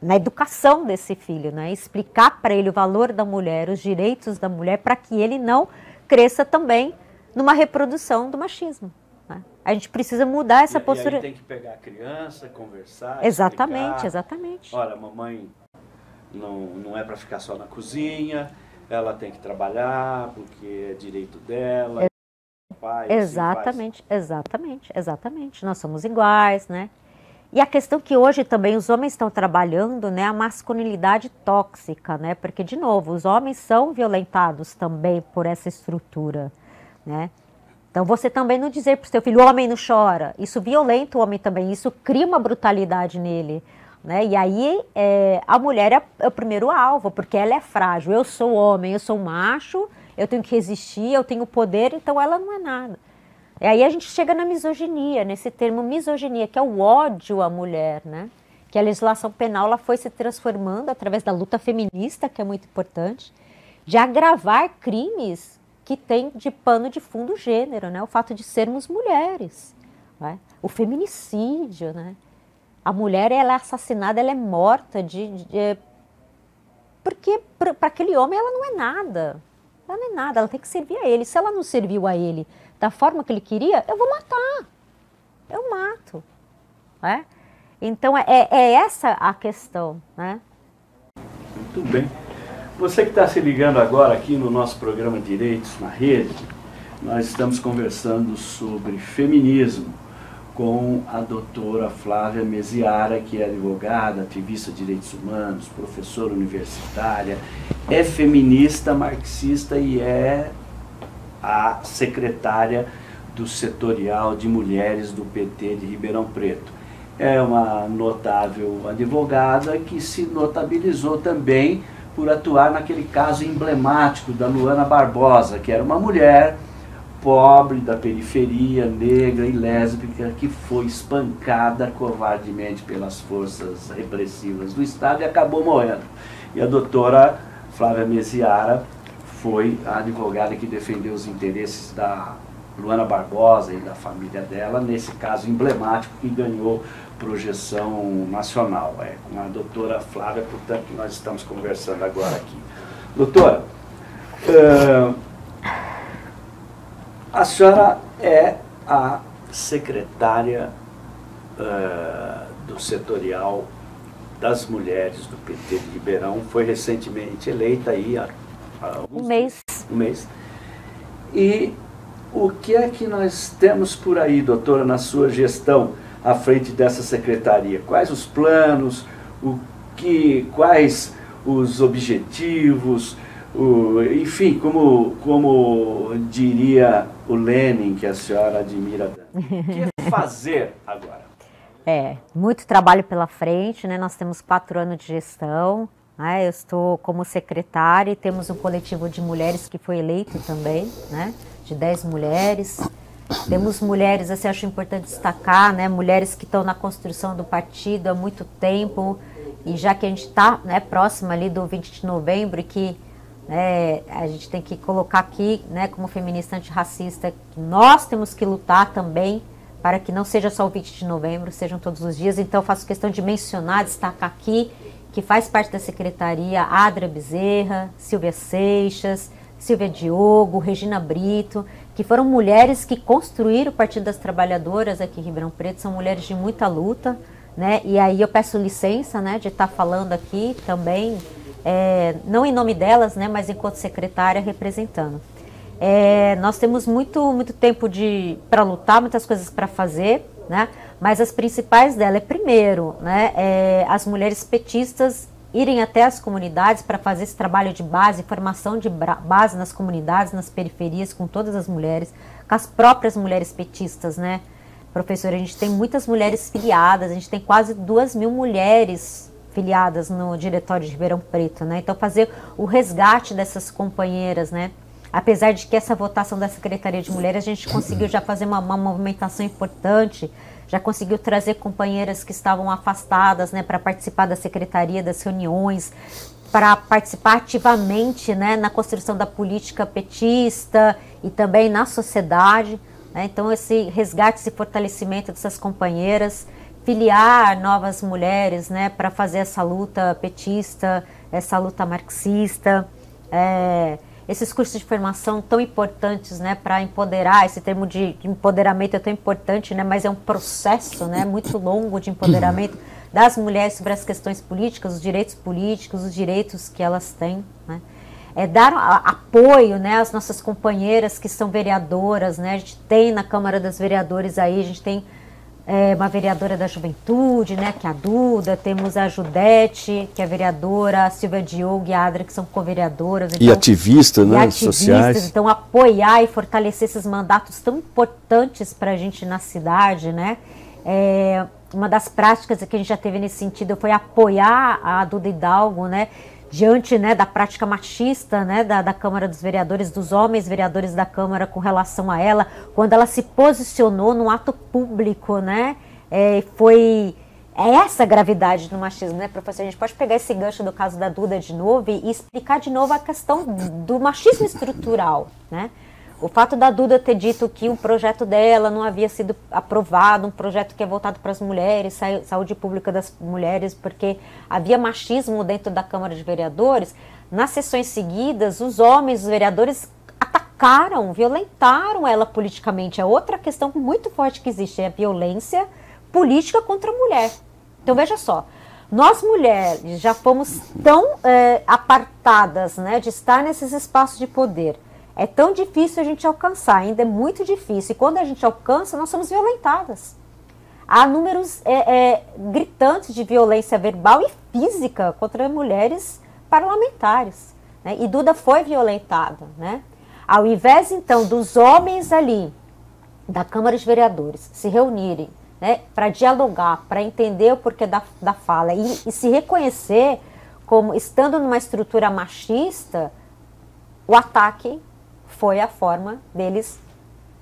na educação desse filho, né? Explicar para ele o valor da mulher, os direitos da mulher, para que ele não cresça também numa reprodução do machismo. né? A gente precisa mudar essa E- postura. E tem que pegar a criança, conversar. Exatamente, explicar. exatamente. Olha, mamãe não, não é para ficar só na cozinha, ela tem que trabalhar porque é direito dela. Pai, Exatamente, exatamente, exatamente. Nós somos iguais, né? E a questão que hoje também os homens estão trabalhando, né, a masculinidade tóxica, né? Porque de novo, os homens são violentados também por essa estrutura, né? Então você também não dizer para o seu filho, o homem não chora, isso violenta o homem também, isso cria uma brutalidade nele, né? E aí é, a mulher é, é o primeiro alvo, porque ela é frágil. Eu sou homem, eu sou macho, eu tenho que resistir, eu tenho poder, então ela não é nada. E aí a gente chega na misoginia, nesse termo misoginia, que é o ódio à mulher, né? Que a legislação penal ela foi se transformando através da luta feminista, que é muito importante, de agravar crimes que têm de pano de fundo o gênero, né? O fato de sermos mulheres, né? o feminicídio, né? A mulher ela é assassinada, ela é morta de, de- porque para aquele homem ela não é nada. Ela não é nada, ela tem que servir a ele. Se ela não serviu a ele da forma que ele queria, eu vou matar. Eu mato. Né? Então é, é essa a questão. Né? Muito bem. Você que está se ligando agora aqui no nosso programa Direitos na Rede, nós estamos conversando sobre feminismo com a doutora Flávia Mesiara, que é advogada, ativista de direitos humanos, professora universitária, é feminista, marxista e é a secretária do setorial de mulheres do PT de Ribeirão Preto. É uma notável advogada que se notabilizou também por atuar naquele caso emblemático da Luana Barbosa, que era uma mulher pobre da periferia, negra e lésbica, que foi espancada covardemente pelas forças repressivas do Estado e acabou morrendo. E a doutora Flávia Mesiara foi a advogada que defendeu os interesses da Luana Barbosa e da família dela, nesse caso emblemático que ganhou projeção nacional. É com a doutora Flávia, portanto, que nós estamos conversando agora aqui. Doutora, eh, a senhora é a secretária eh, do setorial das mulheres do PT de Ribeirão, foi recentemente eleita aí há, há Um mês. um mês. E o que é que nós temos por aí, doutora, na sua gestão à frente dessa secretaria? Quais os planos, o que, quais os objetivos, o, enfim, como, como diria o Lenin, que a senhora admira tanto. *laughs* O que fazer agora? É, muito trabalho pela frente, né? Nós temos quatro anos de gestão. Né? Eu estou como secretária e temos um coletivo de mulheres que foi eleito também, né? De dez mulheres. Temos mulheres, assim, acho importante destacar, né? Mulheres que estão na construção do partido há muito tempo, e já que a gente está né, próximo ali do 20 de novembro e que né, a gente tem que colocar aqui, né, como feminista antirracista, que nós temos que lutar também para que não seja só o 20 de novembro, sejam todos os dias. Então, faço questão de mencionar, destacar aqui, que faz parte da secretaria Adra Bezerra, Silvia Seixas, Silvia Diogo, Regina Brito, que foram mulheres que construíram o Partido das Trabalhadoras aqui em Ribeirão Preto, são mulheres de muita luta, né? E aí eu peço licença, né, de estar falando aqui também, é, não em nome delas, né, mas enquanto secretária representando. É, nós temos muito, muito tempo de para lutar, muitas coisas para fazer, né? Mas as principais dela é primeiro, né, é, as mulheres petistas irem até as comunidades para fazer esse trabalho de base, formação de base nas comunidades, nas periferias, com todas as mulheres, com as próprias mulheres petistas, né? Professora, a gente tem muitas mulheres filiadas, a gente tem quase duas mil mulheres filiadas no diretório de Ribeirão Preto, né? Então fazer o resgate dessas companheiras, né? Apesar de que essa votação da Secretaria de Mulheres a gente conseguiu já fazer uma, uma movimentação importante, já conseguiu trazer companheiras que estavam afastadas, né, para participar da secretaria, das reuniões, para participar ativamente, né, na construção da política petista e também na sociedade. Né? Então, esse resgate, esse fortalecimento dessas companheiras, filiar novas mulheres né, para fazer essa luta petista, essa luta marxista, é, esses cursos de formação tão importantes né, para empoderar, esse termo de empoderamento é tão importante, né, mas é um processo né, muito longo de empoderamento das mulheres sobre as questões políticas, os direitos políticos, os direitos que elas têm. Né é, dar apoio né, às nossas companheiras que são vereadoras. Né? A gente tem na Câmara dos Vereadores aí, a gente tem é, uma vereadora da juventude, né, que é a Duda, temos a Judete, que é vereadora, a Silvia Diogo e a Adra, que são co-vereadoras. Então, e ativistas, né, ativistas, sociais. Então, apoiar e fortalecer esses mandatos tão importantes para a gente na cidade, né? É, uma das práticas que a gente já teve nesse sentido foi apoiar a Duda Hidalgo, né? Diante né, da prática machista né, da, da Câmara dos Vereadores, dos homens vereadores da Câmara com relação a ela, quando ela se posicionou no ato público, né, é, foi é essa a gravidade do machismo, né, professor? A gente pode pegar esse gancho do caso da Duda de novo e explicar de novo a questão do machismo estrutural, né? O fato da Duda ter dito que o projeto dela não havia sido aprovado, um projeto que é voltado para as mulheres, saúde pública das mulheres, porque havia machismo dentro da Câmara de Vereadores, nas sessões seguidas, os homens, os vereadores, atacaram, violentaram ela politicamente. É outra questão muito forte que existe, é a violência política contra a mulher. Então veja só, nós mulheres já fomos tão é, apartadas né, de estar nesses espaços de poder é tão difícil a gente alcançar, ainda é muito difícil. E quando a gente alcança, nós somos violentadas. Há números é, é, gritantes de violência verbal e física contra mulheres parlamentares. Né? E Duda foi violentada. Né? Ao invés, então, dos homens ali, da Câmara de Vereadores, se reunirem né, para dialogar, para entender o porquê da, da fala e, e se reconhecer como estando numa estrutura machista, o ataque foi a forma deles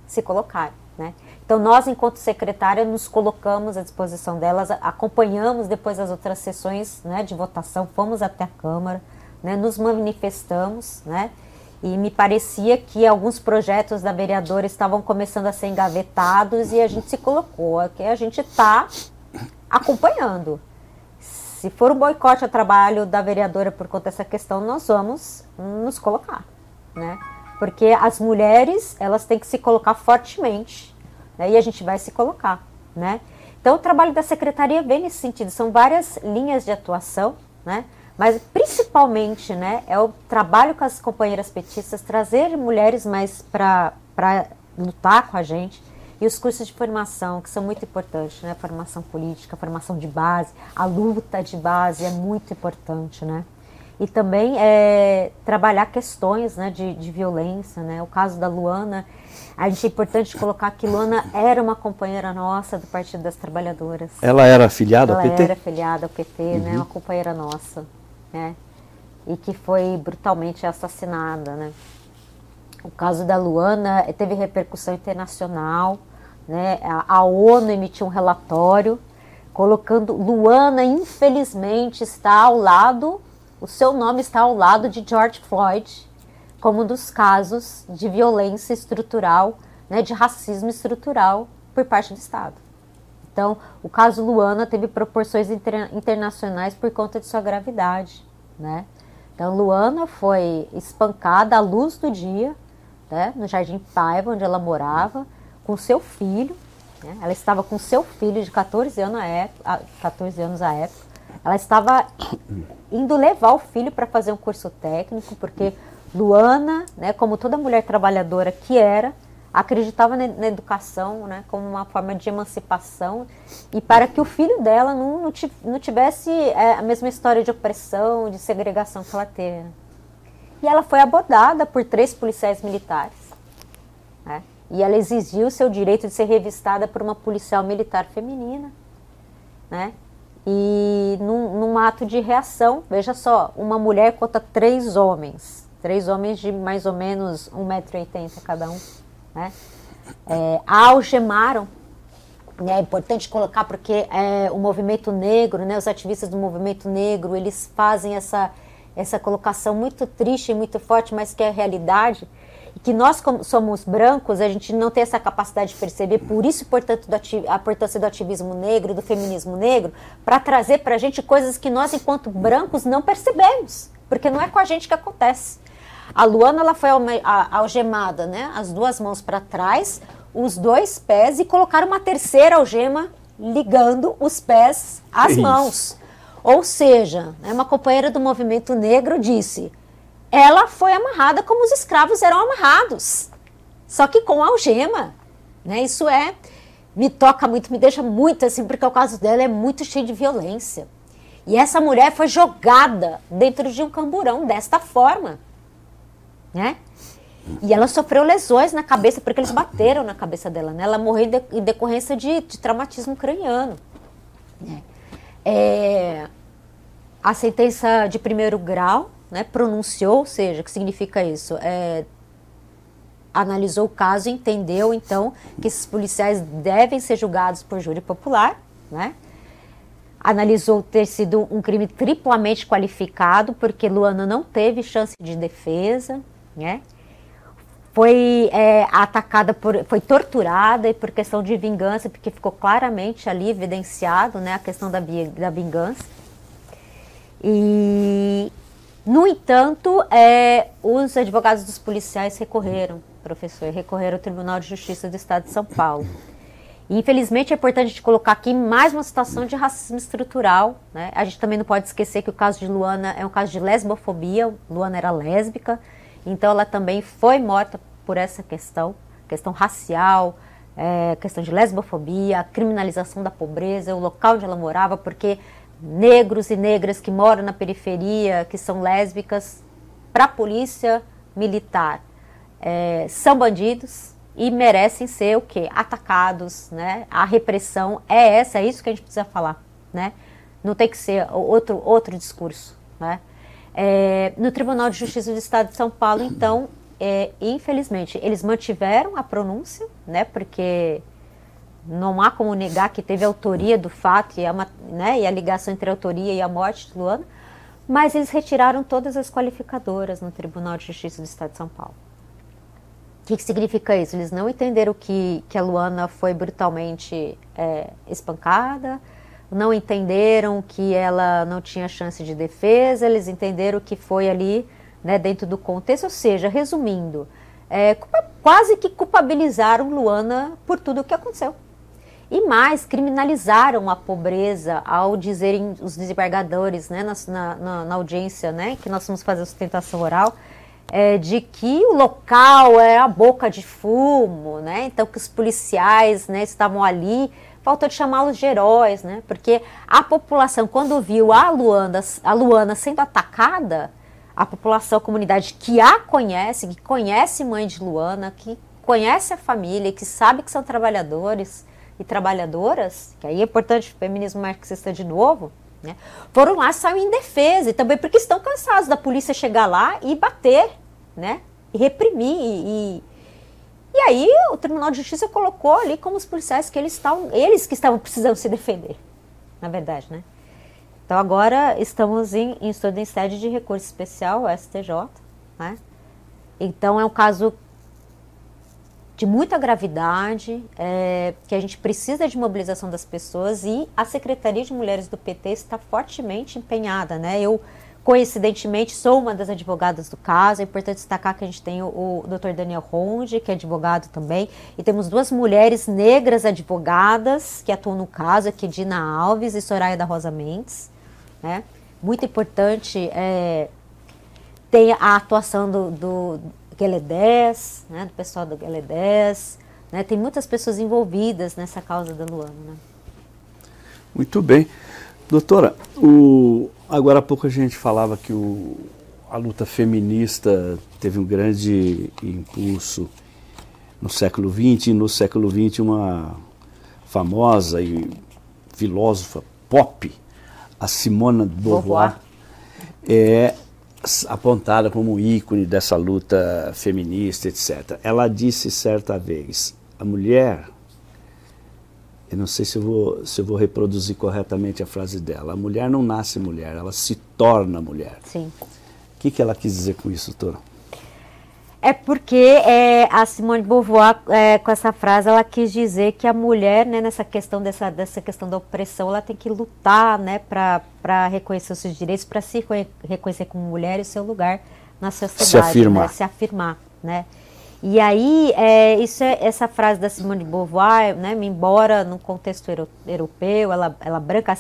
se colocarem. Né? Então, nós, enquanto secretária, nos colocamos à disposição delas, acompanhamos depois as outras sessões né, de votação, fomos até a Câmara, né, nos manifestamos, né, e me parecia que alguns projetos da vereadora estavam começando a ser engavetados e a gente se colocou, que a gente está acompanhando. Se for um boicote ao trabalho da vereadora por conta dessa questão, nós vamos nos colocar, né? Porque as mulheres, elas têm que se colocar fortemente, né? E a gente vai se colocar, né? Então, o trabalho da secretaria vem nesse sentido. São várias linhas de atuação, né? Mas, principalmente, né, é o trabalho com as companheiras petistas, trazer mulheres mais para lutar com a gente. E os cursos de formação, que são muito importantes, né? Formação política, formação de base, a luta de base é muito importante, né? E também é, trabalhar questões né, de, de violência. Né? O caso da Luana, a gente é importante colocar que Luana era uma companheira nossa do Partido das Trabalhadoras. Ela era afiliada ao PT? Ela era afiliada ao PT, né? uhum. né? uma companheira nossa. Né? E que foi brutalmente assassinada. Né? O caso da Luana teve repercussão internacional, né? A, a ONU emitiu um relatório colocando Luana, infelizmente, está ao lado, o seu nome está ao lado de George Floyd, como dos casos de violência estrutural, né, de racismo estrutural por parte do Estado. Então, o caso Luana teve proporções inter internacionais por conta de sua gravidade, né? Então, Luana foi espancada à luz do dia, né, no Jardim Paiva, onde ela morava, com seu filho. Né? Ela estava com seu filho de 14 anos, à época, 14 anos à época. Ela estava indo levar o filho para fazer um curso técnico, porque Luana, né, como toda mulher trabalhadora que era, acreditava na, educação né, como uma forma de emancipação e para que o filho dela não, não, tivesse é, a mesma história de opressão, de segregação que ela teve. E ela foi abordada por três policiais militares. Né, e ela exigiu seu direito de ser revistada por uma policial militar feminina. Né, e num, num ato de reação, veja só, uma mulher contra três homens. Três homens de mais ou menos 1,80m cada um né? É, algemaram. Né? É importante colocar porque é, o movimento negro, né, os ativistas do movimento negro, eles fazem essa, essa colocação muito triste e muito forte, mas que é a realidade. Que nós, como somos brancos, a gente não tem essa capacidade de perceber, por isso, portanto, a importância do ativismo negro, do feminismo negro, para trazer para a gente coisas que nós, enquanto brancos, não percebemos, porque não é com a gente que acontece. A Luana ela foi algemada, né? As duas mãos para trás, os dois pés e colocaram uma terceira algema ligando os pés às mãos. Ou seja, né, uma companheira do movimento negro disse: ela foi amarrada como os escravos eram amarrados, só que com algema. Né? Isso é me toca muito, me deixa muito assim, porque o caso dela é muito cheio de violência. E essa mulher foi jogada dentro de um camburão desta forma né? E ela sofreu lesões na cabeça, porque eles bateram na cabeça dela, né? Ela morreu em decorrência de, de traumatismo craniano. Né? É, a sentença de primeiro grau né, pronunciou, ou seja, o que significa isso? É, analisou o caso entendeu, então, que esses policiais devem ser julgados por júri popular, né? analisou ter sido um crime triplamente qualificado, porque Luana não teve chance de defesa, né? Foi é, atacada por, foi torturada e por questão de vingança, porque ficou claramente ali evidenciado, né, a questão da, da vingança. E, no entanto, é, os advogados dos policiais recorreram, professor, recorreram ao Tribunal de Justiça do Estado de São Paulo. E, infelizmente, é importante colocar aqui mais uma situação de racismo estrutural. Né? A gente também não pode esquecer que o caso de Luana é um caso de lesbofobia. Luana era lésbica. Então ela também foi morta por essa questão, questão racial, é, questão de lesbofobia, criminalização da pobreza, o local onde ela morava, porque negros e negras que moram na periferia, que são lésbicas, para a polícia militar, é, são bandidos e merecem ser o quê? Atacados, né? A repressão é essa, é isso que a gente precisa falar, né? Não tem que ser outro, outro discurso, né? É, no Tribunal de Justiça do Estado de São Paulo, então, é, infelizmente, eles mantiveram a pronúncia, né, porque não há como negar que teve autoria do fato e, é uma, né, e a ligação entre a autoria e a morte de Luana, mas eles retiraram todas as qualificadoras no Tribunal de Justiça do Estado de São Paulo. O que, que significa isso? Eles não entenderam que, que a Luana foi brutalmente é, espancada, não entenderam que ela não tinha chance de defesa, eles entenderam que foi ali né, dentro do contexto, ou seja, resumindo, é, quase que culpabilizaram Luana por tudo o que aconteceu. E mais, criminalizaram a pobreza ao dizerem os desembargadores né, na, na, na audiência né, que nós vamos fazer a sustentação oral, é, de que o local era a boca de fumo, né, então que os policiais né, estavam ali faltou de chamá-los de heróis, né? Porque a população, quando viu a Luana, a Luana sendo atacada, a população, a comunidade que a conhece, que conhece mãe de Luana, que conhece a família, que sabe que são trabalhadores e trabalhadoras, que aí é importante o feminismo marxista de novo, né? Foram lá, saiu em defesa, e também porque estão cansados da polícia chegar lá e bater, né? reprimir e, e aí o Tribunal de Justiça colocou ali como os policiais que eles estavam, eles que estavam precisando se defender, na verdade, né? Então agora estamos em, em estudo em sede de recurso especial, STJ, né? Então é um caso de muita gravidade, é, que a gente precisa de mobilização das pessoas e a Secretaria de Mulheres do PT está fortemente empenhada, né? Eu, coincidentemente, sou uma das advogadas do caso, é importante destacar que a gente tem o, o Dr. Daniel Ronde, que é advogado também, e temos duas mulheres negras advogadas que atuam no caso, aqui Dina Alves e Soraya da Rosa Mendes, né? Muito importante é, tem a atuação do, do Gueledés, né, do pessoal do Gueledés, né, tem muitas pessoas envolvidas nessa causa da Luana. Né? Muito bem. Doutora, o, agora há pouco a gente falava que o, a luta feminista teve um grande impulso no século XX, e no século XX uma famosa e filósofa pop, a Simona de Beauvoir, Beauvoir. é apontada como ícone dessa luta feminista, etc. Ela disse certa vez: a mulher, eu não sei se eu vou, se eu vou reproduzir corretamente a frase dela, a mulher não nasce mulher, ela se torna mulher. Sim. O que, que ela quis dizer com isso, doutora? É porque é, a Simone de Beauvoir, é, com essa frase, ela quis dizer que a mulher, né, nessa questão dessa, dessa questão da opressão, ela tem que lutar, né, para reconhecer os seus direitos, para se reconhecer como mulher e o seu lugar na sociedade, se afirmar, né, se afirmar, né. E aí, é, isso é, essa frase da Simone de Beauvoir, né, embora no contexto europeu, ela, ela branca,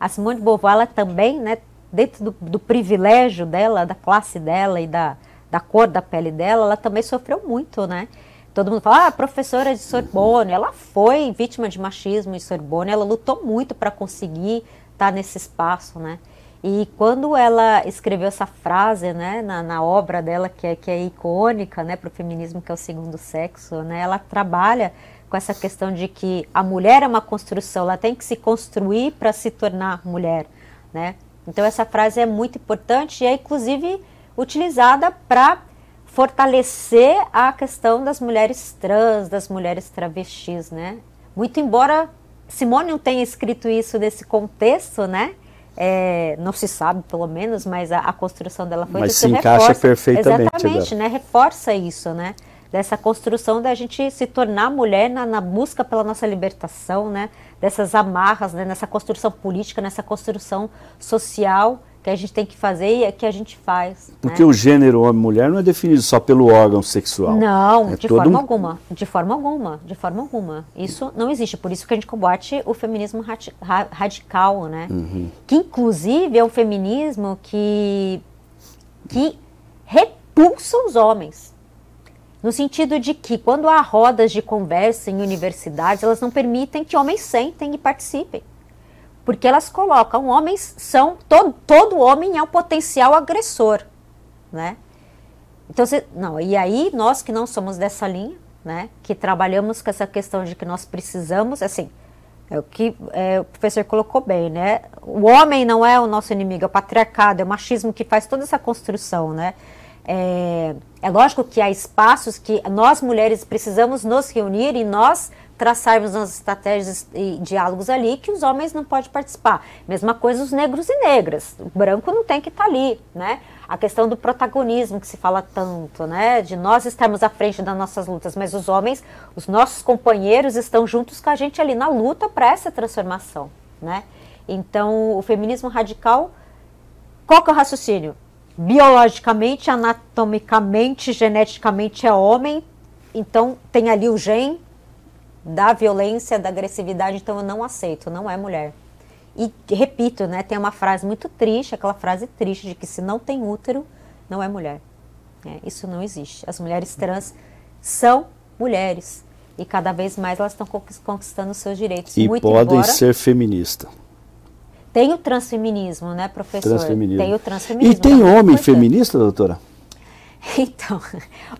a Simone de Beauvoir, ela também, né, dentro do, do privilégio dela, da classe dela e da da cor da pele dela, ela também sofreu muito, né? Todo mundo fala, ah, professora de Sorbonne, ela foi vítima de machismo em Sorbonne, ela lutou muito para conseguir estar tá nesse espaço, né? E quando ela escreveu essa frase, né, na, na obra dela, que é, que é icônica, né, para o feminismo, que é o segundo sexo, né, ela trabalha com essa questão de que a mulher é uma construção, ela tem que se construir para se tornar mulher, né? Então essa frase é muito importante e é inclusive utilizada para fortalecer a questão das mulheres trans, das mulheres travestis, né? Muito embora Simone não tenha escrito isso nesse contexto, né? É, não se sabe, pelo menos, mas a, a construção dela foi... Mas se encaixa reforça, perfeitamente. Exatamente, né? Reforça isso, né? Dessa construção da gente se tornar mulher na, na busca pela nossa libertação, né? Dessas amarras, né? nessa construção política, nessa construção social que a gente tem que fazer e é que a gente faz. Porque né? o gênero homem-mulher não é definido só pelo órgão sexual. Não, é de forma um... alguma. De forma alguma. De forma alguma. Isso não existe. Por isso que a gente combate o feminismo radical, né? Uhum. Que inclusive é um feminismo que, que repulsa os homens. No sentido de que, quando há rodas de conversa em universidades, elas não permitem que homens sentem e participem porque elas colocam homens são todo, todo homem é um potencial agressor, né? Então, você, não, e aí nós que não somos dessa linha, né, que trabalhamos com essa questão de que nós precisamos, assim, é o que é, o professor colocou bem, né? O homem não é o nosso inimigo, é o patriarcado, é o machismo que faz toda essa construção, né? É, é lógico que há espaços que nós mulheres precisamos nos reunir e nós traçarmos as estratégias e diálogos ali que os homens não podem participar. Mesma coisa os negros e negras. O branco não tem que estar tá ali, né? A questão do protagonismo que se fala tanto, né? De nós estarmos à frente das nossas lutas, mas os homens, os nossos companheiros estão juntos com a gente ali na luta para essa transformação, né? Então, o feminismo radical, qual que é o raciocínio? Biologicamente, anatomicamente, geneticamente é homem, então tem ali o gen da violência, da agressividade, então eu não aceito, não é mulher. E repito, né, tem uma frase muito triste, aquela frase triste de que se não tem útero, não é mulher. É, isso não existe. As mulheres trans são mulheres e cada vez mais elas estão conquistando seus direitos. E muito podem embora, ser feministas. Tem o transfeminismo, né, professor? Transfeminismo. Tem o transfeminismo. E tem homem feminista, doutora? *laughs* Então,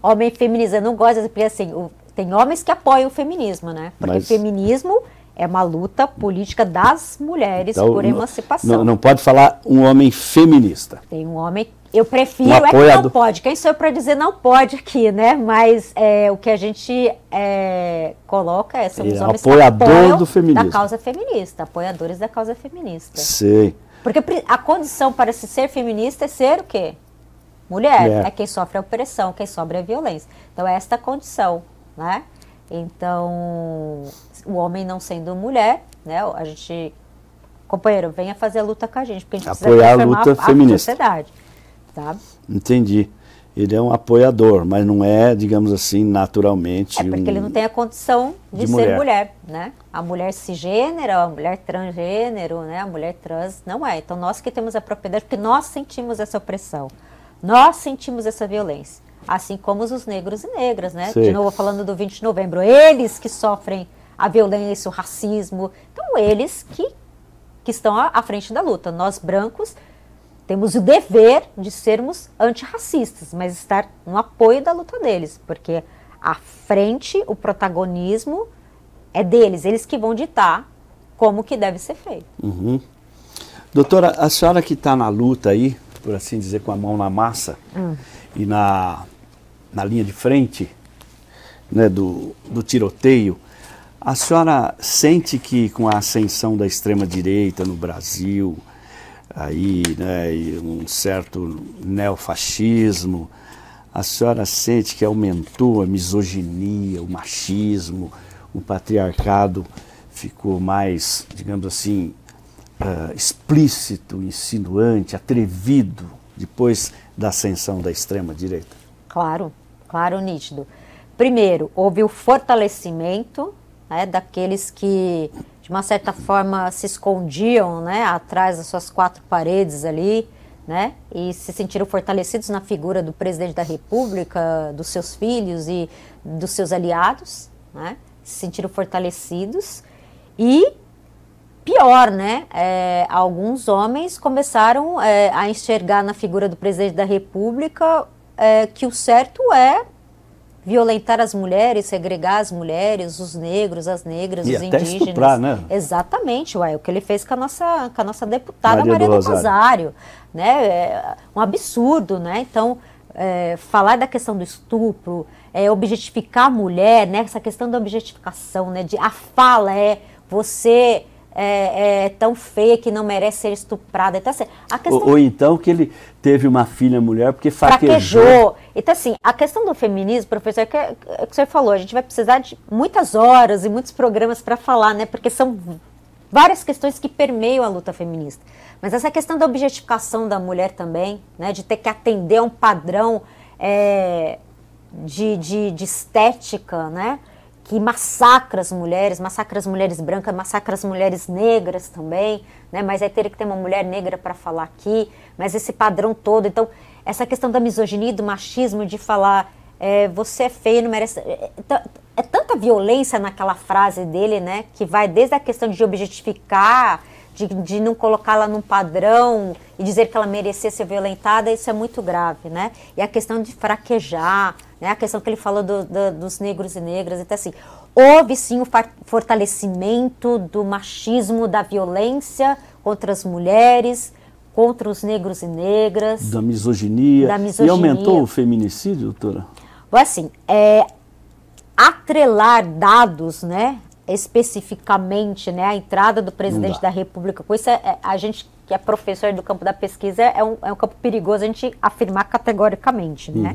homem feminista, eu não gosto, porque assim, o, tem homens que apoiam o feminismo, né? Porque Mas... feminismo é uma luta política das mulheres então, por emancipação. Não, não, pode falar um homem feminista. Tem um homem Eu prefiro Um é que não pode. Quem sou eu para dizer não pode aqui, né? Mas é, o que a gente é, coloca é somos Ele é homens apoiador do feminismo. da causa feminista, apoiadores da causa feminista. Sei. Porque a condição para se ser feminista é ser o quê? Mulher. Mulher. É quem sofre a opressão, quem sofre a violência. Então, é esta condição, né? Então, o homem não sendo mulher, né? A gente... Companheiro, venha fazer a luta com a gente, porque a gente Apoiar a precisa transformar luta feminista. sociedade, tá? Entendi. Ele é um apoiador, mas não é, digamos assim, naturalmente. É porque um... ele não tem a condição de, de ser mulher. mulher. né? A mulher cisgênero, a mulher transgênero, né? A mulher trans não é. Então nós que temos a propriedade, porque nós sentimos essa opressão, nós sentimos essa violência, assim como os negros e negras, né? Sei. De novo falando do 20 de novembro, eles que sofrem a violência, o racismo, então eles que que estão à à frente da luta. Nós brancos temos o dever de sermos antirracistas, mas estar no apoio da luta deles, porque à frente, o protagonismo é deles, eles que vão ditar como que deve ser feito. Uhum. Doutora, a senhora que está na luta aí, por assim dizer, com a mão na massa e na, na linha de frente né, do, do tiroteio, a senhora sente que com a ascensão da extrema-direita no Brasil, aí, né, um certo neofascismo, a senhora sente que aumentou a misoginia, o machismo, o patriarcado ficou mais, digamos assim, ah, explícito, insinuante, atrevido depois da ascensão da extrema-direita? Claro, claro, nítido. Primeiro, houve o fortalecimento né, daqueles que, de uma certa forma, se escondiam né, atrás das suas quatro paredes ali, né, e se sentiram fortalecidos na figura do presidente da República, dos seus filhos e dos seus aliados, né, se sentiram fortalecidos. E pior, né? É, alguns homens começaram é, a enxergar na figura do presidente da República é, que o certo é violentar as mulheres, segregar as mulheres, os negros, as negras, E os até indígenas. estuprar, né? Exatamente, ué, o que ele fez com a nossa, com a nossa deputada Maria Maria, do Rosário. Rosário, né? É um absurdo, né? Então, é, falar da questão do estupro, é, objetificar a mulher, né? Essa questão da objetificação, né? De, a fala é você é, é tão feia que não merece ser estuprada. Então, assim, a questão Ou, ou então que ele teve uma filha mulher porque fraquejou. fraquejou. Então, assim, a questão do feminismo, professor, é que, é que o senhor falou, a gente vai precisar de muitas horas e muitos programas para falar, né? Porque são várias questões que permeiam a luta feminista. Mas essa questão da objetificação da mulher também, né? De ter que atender a um padrão é, de, de, de estética, né? Que massacra as mulheres, massacra as mulheres brancas, massacra as mulheres negras também, né? Mas aí teria que ter uma mulher negra para falar aqui, mas esse padrão todo, então essa questão da misoginia, do machismo, de falar é, você é feio, não merece, é, é, é tanta violência naquela frase dele, né? Que vai desde a questão de objetificar, de, de não colocá-la num padrão e dizer que ela merecia ser violentada, isso é muito grave, né? E a questão de fraquejar, né? A questão que ele falou do, do, dos negros e negras, então assim, houve sim o fortalecimento do machismo, da violência contra as mulheres, contra os negros e negras. Da misoginia. Da E misoginia. aumentou o feminicídio, doutora? Assim, é, atrelar dados, né, especificamente, né, a entrada do presidente da República, com isso, é, é- a gente que é professor do campo da pesquisa é um, é um campo perigoso a gente afirmar categoricamente, né?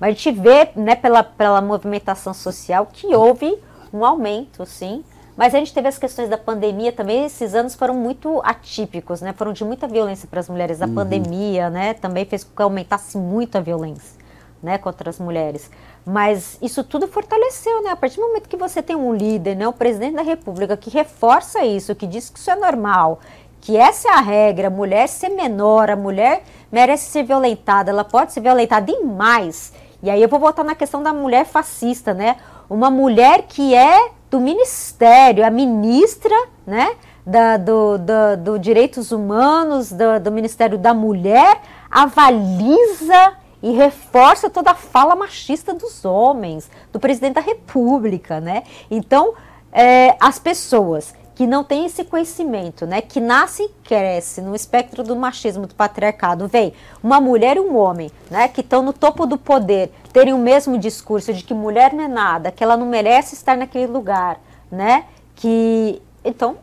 Mas a gente vê, né, pela, pela movimentação social que houve um aumento, sim, mas a gente teve as questões da pandemia também, esses anos foram muito atípicos, né? Foram de muita violência para as mulheres. A pandemia, né, também fez com que aumentasse muito a violência né, contra as mulheres. Mas isso tudo fortaleceu, né? A partir do momento que você tem um líder, né, o presidente da República, que reforça isso, que diz que isso é normal, que essa é a regra, a mulher ser menor, a mulher merece ser violentada, ela pode ser violentada e mais. E aí eu vou voltar na questão da mulher fascista, né? Uma mulher que é do ministério, a ministra, né? Da, do, do, do Direitos Humanos, do, do Ministério da Mulher, avaliza e reforça toda a fala machista dos homens, do presidente da República, né? Então, é, as pessoas que não tem esse conhecimento, né, que nasce e cresce no espectro do machismo, do patriarcado, vem uma mulher e um homem, né, que estão no topo do poder, terem o mesmo discurso de que mulher não é nada, que ela não merece estar naquele lugar, né, que então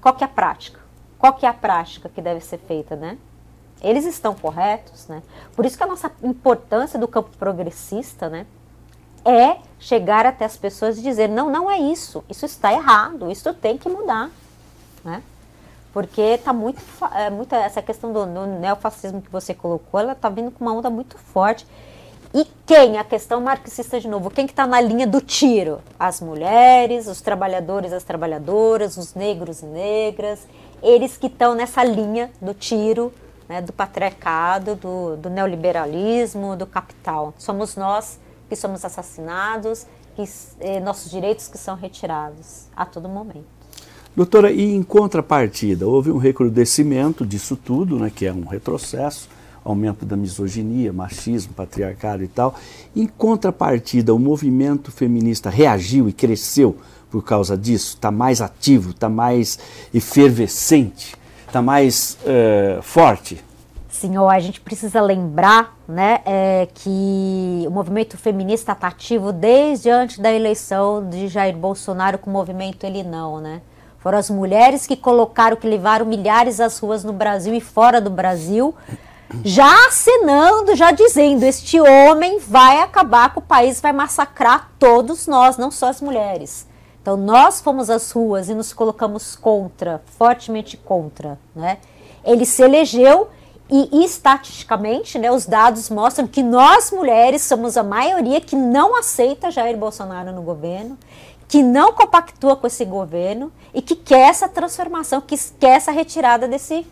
qual que é a prática? Qual que é a prática que deve ser feita, né? Eles estão corretos, né? Por isso que a nossa importância do campo progressista, né, é chegar até as pessoas e dizer: não, não é isso, isso está errado, isso tem que mudar. Né? Porque está muito, é, muito. Essa questão do, do neofascismo que você colocou, ela está vindo com uma onda muito forte. E quem? A questão marxista de novo. Quem que está na linha do tiro? As mulheres, os trabalhadores, as trabalhadoras, os negros e negras. Eles que estão nessa linha do tiro, né, do patriarcado, do, do neoliberalismo, do capital. Somos nós que somos assassinados, que eh, nossos direitos que são retirados a todo momento. Doutora, e em contrapartida, houve um recrudescimento disso tudo, né, que é um retrocesso, aumento da misoginia, machismo, patriarcado e tal. Em contrapartida, o movimento feminista reagiu e cresceu por causa disso? Está mais ativo, está mais efervescente, está mais uh, forte? Senhor, a gente precisa lembrar né, é, que o movimento feminista está ativo desde antes da eleição de Jair Bolsonaro com o movimento Ele Não, né? Foram as mulheres que colocaram, que levaram milhares às ruas no Brasil e fora do Brasil, já acenando, já dizendo: este homem vai acabar com o país, vai massacrar todos nós, não só as mulheres. Então nós fomos às ruas e nos colocamos contra, fortemente contra, né? Ele se elegeu e estatisticamente, né, os dados mostram que nós mulheres somos a maioria que não aceita Jair Bolsonaro no governo, que não compactua com esse governo e que quer essa transformação, que quer essa retirada desse,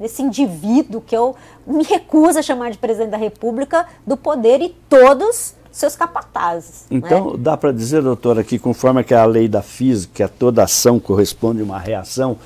desse indivíduo que eu me recuso a chamar de presidente da República do poder e todos seus capatazes. Então, né? dá para dizer, doutora, que conforme que é a lei da física, que a toda ação corresponde a uma reação,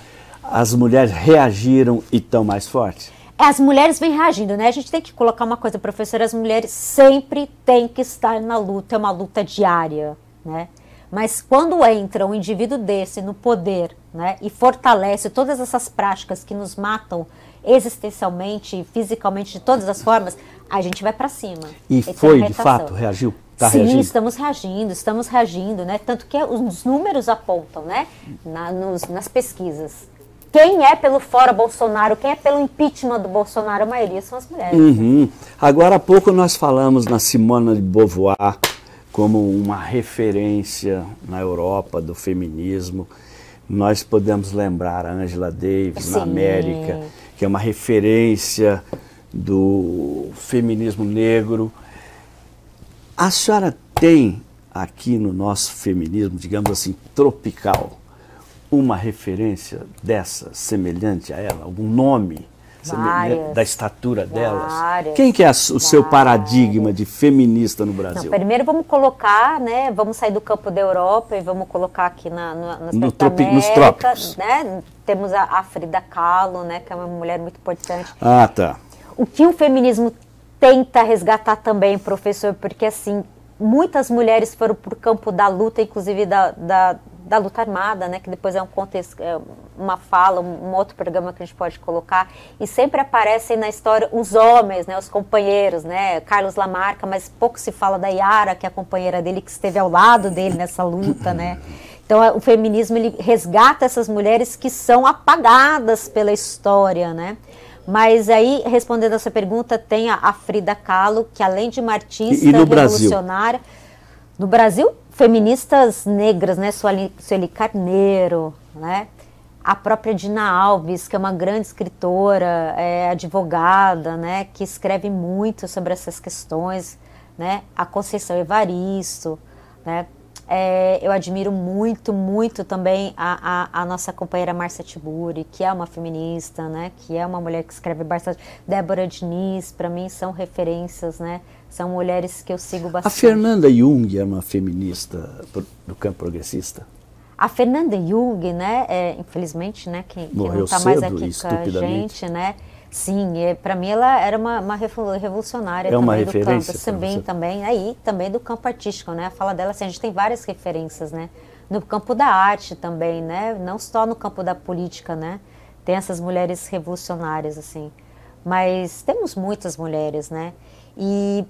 as mulheres reagiram e estão mais fortes? as mulheres vêm reagindo, né? A gente tem que colocar uma coisa, professora, as mulheres sempre têm que estar na luta, é uma luta diária, né? Mas quando entra um indivíduo desse no poder, né, e fortalece todas essas práticas que nos matam existencialmente, fisicamente, de todas as formas, a gente vai para cima. E foi, de fato, reagiu? Tá Sim, reagindo? estamos reagindo, estamos reagindo, né? Tanto que os números apontam, né? Na, nos, nas pesquisas quem é pelo fora Bolsonaro, quem é pelo impeachment do Bolsonaro, a maioria são as mulheres. Uhum. Agora há pouco nós falamos na Simona de Beauvoir como uma referência na Europa do feminismo. Nós podemos lembrar a Angela Davis Sim. na América, que é uma referência do feminismo negro. A senhora tem aqui no nosso feminismo, digamos assim, tropical, uma referência dessa, semelhante a ela? Algum nome da estatura delas? Várias, Quem que é o várias. seu paradigma de feminista no Brasil? Não, primeiro vamos colocar, né, vamos sair do campo da Europa e vamos colocar aqui na, no, no tropi, América, nos trópicos. Né? Temos a, a Frida Kahlo, né, que é uma mulher muito importante. Ah, tá. O que o feminismo tenta resgatar também, professor, porque assim, muitas mulheres foram para o campo da luta, inclusive da, da da luta armada, né, que depois é um contexto, é uma fala, um, um, outro programa que a gente pode colocar, e sempre aparecem na história os homens, né, os companheiros, né, Carlos Lamarca, mas pouco se fala da Yara, que é a companheira dele, que esteve ao lado dele nessa luta, né, então é, o feminismo ele resgata essas mulheres que são apagadas pela história, né, mas aí, respondendo a sua pergunta, tem a, Frida Kahlo, que além de uma artista e, e revolucionária, Brasil? no Brasil feministas negras, né? Sueli, Sueli Carneiro, né? A própria Dina Alves, que é uma grande escritora, é, advogada, né? Que escreve muito sobre essas questões, né? A Conceição Evaristo, né? É, eu admiro muito, muito também a, a, a nossa companheira Marcia Tiburi, que é uma feminista, né? Que é uma mulher que escreve bastante. Débora Diniz, para mim, são referências, né? São mulheres que eu sigo bastante. A Fernanda Jung é uma feminista do campo progressista? A Fernanda Jung, né? É, infelizmente, né? Que, que não está mais aqui com a gente, né? Sim, é, para mim ela era uma, uma revolucionária é uma referência do campo, também, também, aí também do campo artístico, né? A fala dela, assim, a gente tem várias referências, né? no campo da arte também, né? Não só no campo da política, né? Tem essas mulheres revolucionárias, assim. Mas temos muitas mulheres, né? E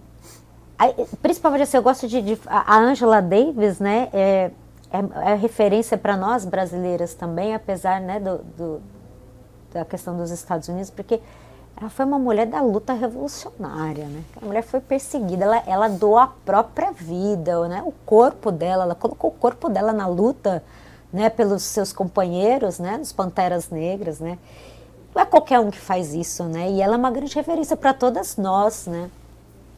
principalmente assim, eu gosto de, de a Angela Davis, né? É, é, é referência para nós brasileiras também, apesar né, do, do, da questão dos Estados Unidos, porque ela foi uma mulher da luta revolucionária, né? A mulher foi perseguida, ela, ela doou a própria vida, né? O corpo dela, ela colocou o corpo dela na luta, né? Pelos seus companheiros, né? Dos Panteras Negras, né? Não é qualquer um que faz isso, né? E ela é uma grande referência para todas nós, né?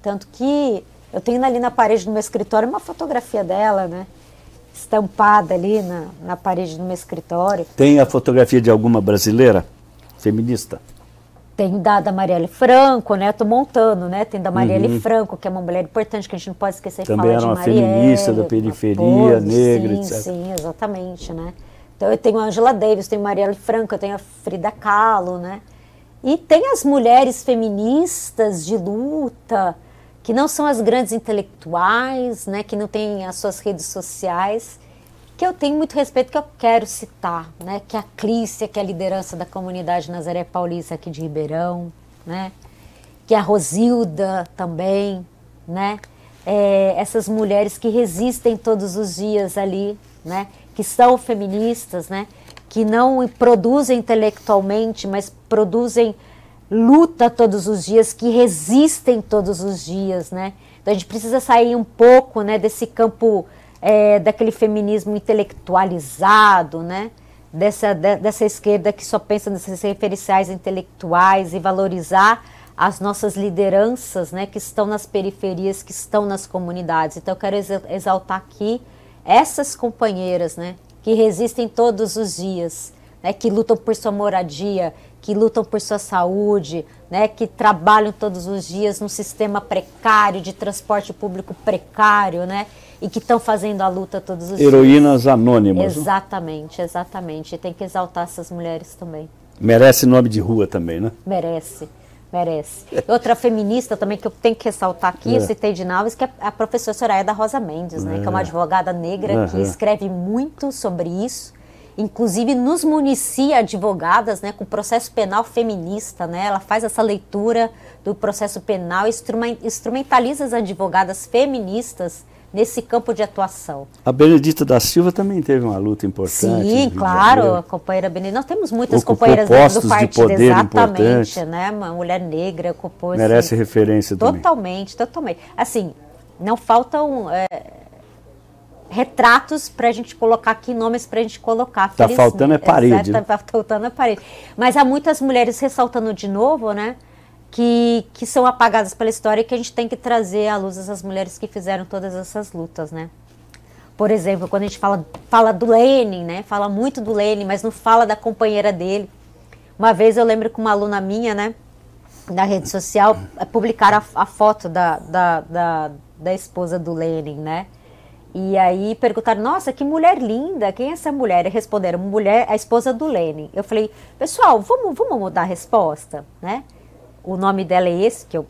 Tanto que eu tenho ali na parede do meu escritório uma fotografia dela, né? Estampada ali na, na parede do meu escritório. Tem a fotografia de alguma brasileira feminista? Tem da, da Marielle Franco, né? Estou montando, né? Tem da Marielle uhum. Franco, que é uma mulher importante que a gente não pode esquecer Também de falar de Marielle. Também era uma feminista da periferia, negra, sim, etc. Sim, exatamente, né? Então eu tenho a Angela Davis, tenho Marielle Franco, eu tenho a Frida Kahlo, né? E tem as mulheres feministas de luta, que não são as grandes intelectuais, né? Que não têm as suas redes sociais, que eu tenho muito respeito, que eu quero citar, né? Que é a Clícia, que é a liderança da comunidade Nazaré Paulista aqui de Ribeirão, né? Que é a Rosilda também, né? É, essas mulheres que resistem todos os dias ali, né? Que são feministas, né? Que não produzem intelectualmente, mas produzem luta todos os dias, que resistem todos os dias, né? Então a gente precisa sair um pouco, né, desse campo é, daquele feminismo intelectualizado, né? Dessa, de, dessa esquerda que só pensa nesses referenciais intelectuais e valorizar as nossas lideranças, né, que estão nas periferias, que estão nas comunidades. Então eu quero exaltar aqui essas companheiras, né, que resistem todos os dias, né, que lutam por sua moradia, que lutam por sua saúde, né, que trabalham todos os dias num sistema precário de transporte público precário, né, e que estão fazendo a luta todos os Heroínas dias. anônimas. Exatamente, exatamente. E tem que exaltar essas mulheres também. Merece nome de rua também, né? Merece, merece. Outra feminista também que eu tenho que ressaltar aqui, é. eu citei de Naves, que é a professora Soraya da Rosa Mendes, né? Que é uma é. advogada negra uhum. que escreve muito sobre isso inclusive nos municia advogadas né, com processo penal feminista. Né? Ela faz essa leitura do processo penal, instrumentaliza as advogadas feministas nesse campo de atuação. A Benedita da Silva também teve uma luta importante. Sim, claro, a companheira Benedita. Nós temos muitas ocupou companheiras do partido, exatamente, né? Uma mulher negra ocupou Merece assim, referência totalmente, também. Totalmente, totalmente. Assim, não faltam é, retratos para a gente colocar aqui, nomes para a gente colocar. Está faltando é parede. Está né? faltando é parede. Mas há muitas mulheres ressaltando de novo, né? Que, que são apagadas pela história e que a gente tem que trazer à luz essas mulheres que fizeram todas essas lutas, né? Por exemplo, quando a gente fala, fala do Lenin, né? Fala muito do Lenin, mas não fala da companheira dele. Uma vez eu lembro que uma aluna minha, né? Na rede social, publicaram a, a foto da, da, da, da esposa do Lenin, né? E aí perguntaram, nossa, que mulher linda, quem é essa mulher? E responderam, mulher, a esposa do Lenin. Eu falei, pessoal, vamos, vamos mudar a resposta, né? O nome dela é esse, que eu,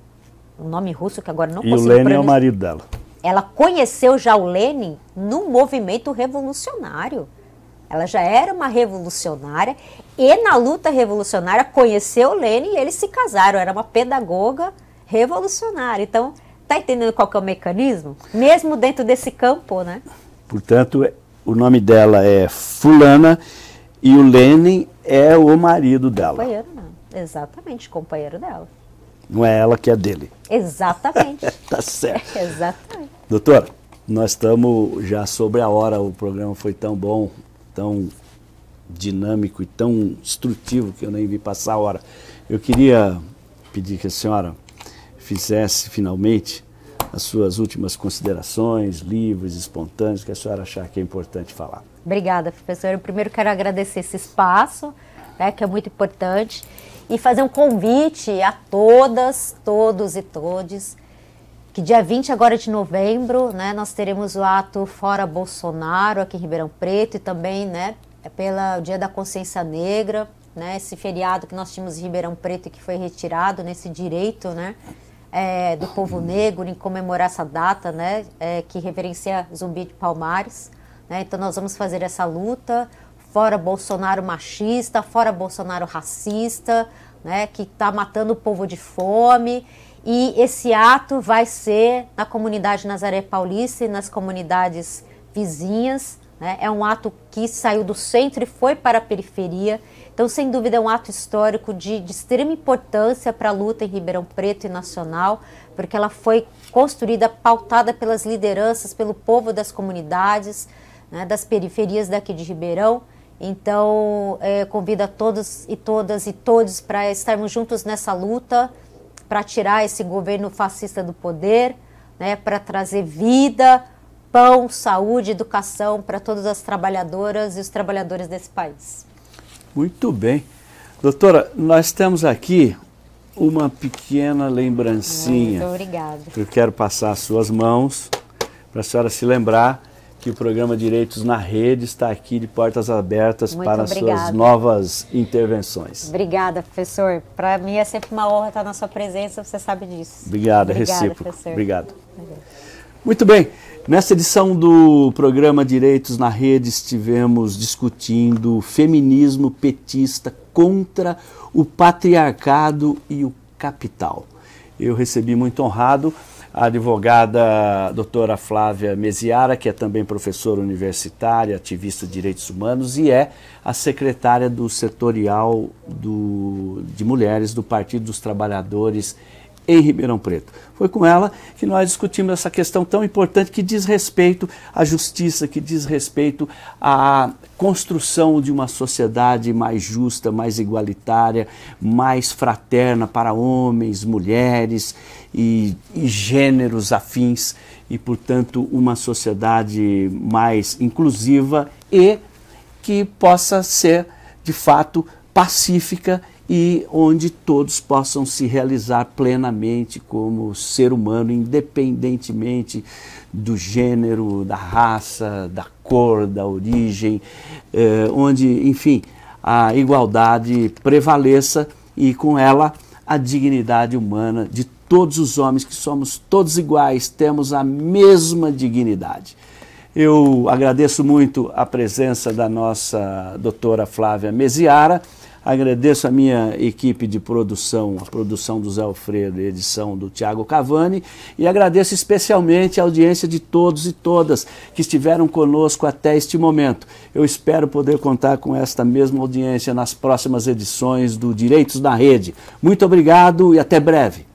o nome russo que agora não e consigo E o Lenin é o marido dela. Ela conheceu já o Lenin no movimento revolucionário. Ela já era uma revolucionária e na luta revolucionária conheceu o Lenin e eles se casaram. Era uma pedagoga revolucionária. Então, tá entendendo qual que é o mecanismo? Mesmo dentro desse campo, né? Portanto, o nome dela é Fulana e o Lenin é o marido dela. Não. Exatamente, companheiro dela. Não é ela que é dele. Exatamente. *laughs* tá certo. *laughs* Exatamente. Doutora, nós estamos já sobre a hora, o programa foi tão bom, tão dinâmico e tão instrutivo que eu nem vi passar a hora. Eu queria pedir que a senhora fizesse finalmente as suas últimas considerações, livros espontâneos que a senhora achar que é importante falar. Obrigada, professor. Eu primeiro quero agradecer esse espaço, né, que é muito importante e fazer um convite a todas, todos e todes, que dia 20 agora de novembro, né, nós teremos o ato Fora Bolsonaro aqui em Ribeirão Preto e também, né, é pelo Dia da Consciência Negra, né, esse feriado que nós tínhamos em Ribeirão Preto e que foi retirado nesse direito, né, é, do povo negro em comemorar essa data, né, é, que reverencia Zumbi de Palmares. Né? Então nós vamos fazer essa luta, fora Bolsonaro machista, fora Bolsonaro racista, né? que está matando o povo de fome. E esse ato vai ser na comunidade Nazaré Paulista e nas comunidades vizinhas. Né? É um ato que saiu do centro e foi para a periferia. Então, sem dúvida, é um ato histórico de, de extrema importância para a luta em Ribeirão Preto e nacional, porque ela foi construída, pautada pelas lideranças, pelo povo das comunidades, né, das periferias daqui de Ribeirão. Então, é, convido a todos e todas e todos para estarmos juntos nessa luta, para tirar esse governo fascista do poder, né, para trazer vida, pão, saúde, educação para todas as trabalhadoras e os trabalhadores desse país. Muito bem. Doutora, nós temos aqui uma pequena lembrancinha. Muito obrigada. Eu quero passar às suas mãos para a senhora se lembrar que o programa Direitos na Rede está aqui de portas abertas Muito para obrigada. suas novas intervenções. Obrigada, professor. Para mim é sempre uma honra estar na sua presença, você sabe disso. Obrigado, é Obrigada, recíproco. professor. Obrigado. Muito bem. Nesta edição do programa Direitos na Rede, estivemos discutindo o feminismo petista contra o patriarcado e o capital. Eu recebi muito honrado a advogada doutora Flávia Mesiara, que é também professora universitária, ativista de direitos humanos e é a secretária do setorial do, de mulheres do Partido dos Trabalhadores em Ribeirão Preto. Foi com ela que nós discutimos essa questão tão importante que diz respeito à justiça, que diz respeito à construção de uma sociedade mais justa, mais igualitária, mais fraterna para homens, mulheres e, e gêneros afins e, portanto, uma sociedade mais inclusiva e que possa ser, de fato, pacífica e onde todos possam se realizar plenamente como ser humano, independentemente do gênero, da raça, da cor, da origem, eh, onde, enfim, a igualdade prevaleça e com ela a dignidade humana de todos os homens, que somos todos iguais, temos a mesma dignidade. Eu agradeço muito a presença da nossa doutora Flávia Mesiara. Agradeço a minha equipe de produção, a produção do Zé Alfredo e edição do Tiago Cavani. E agradeço especialmente a audiência de todos e todas que estiveram conosco até este momento. Eu espero poder contar com esta mesma audiência nas próximas edições do Direitos da Rede. Muito obrigado e até breve.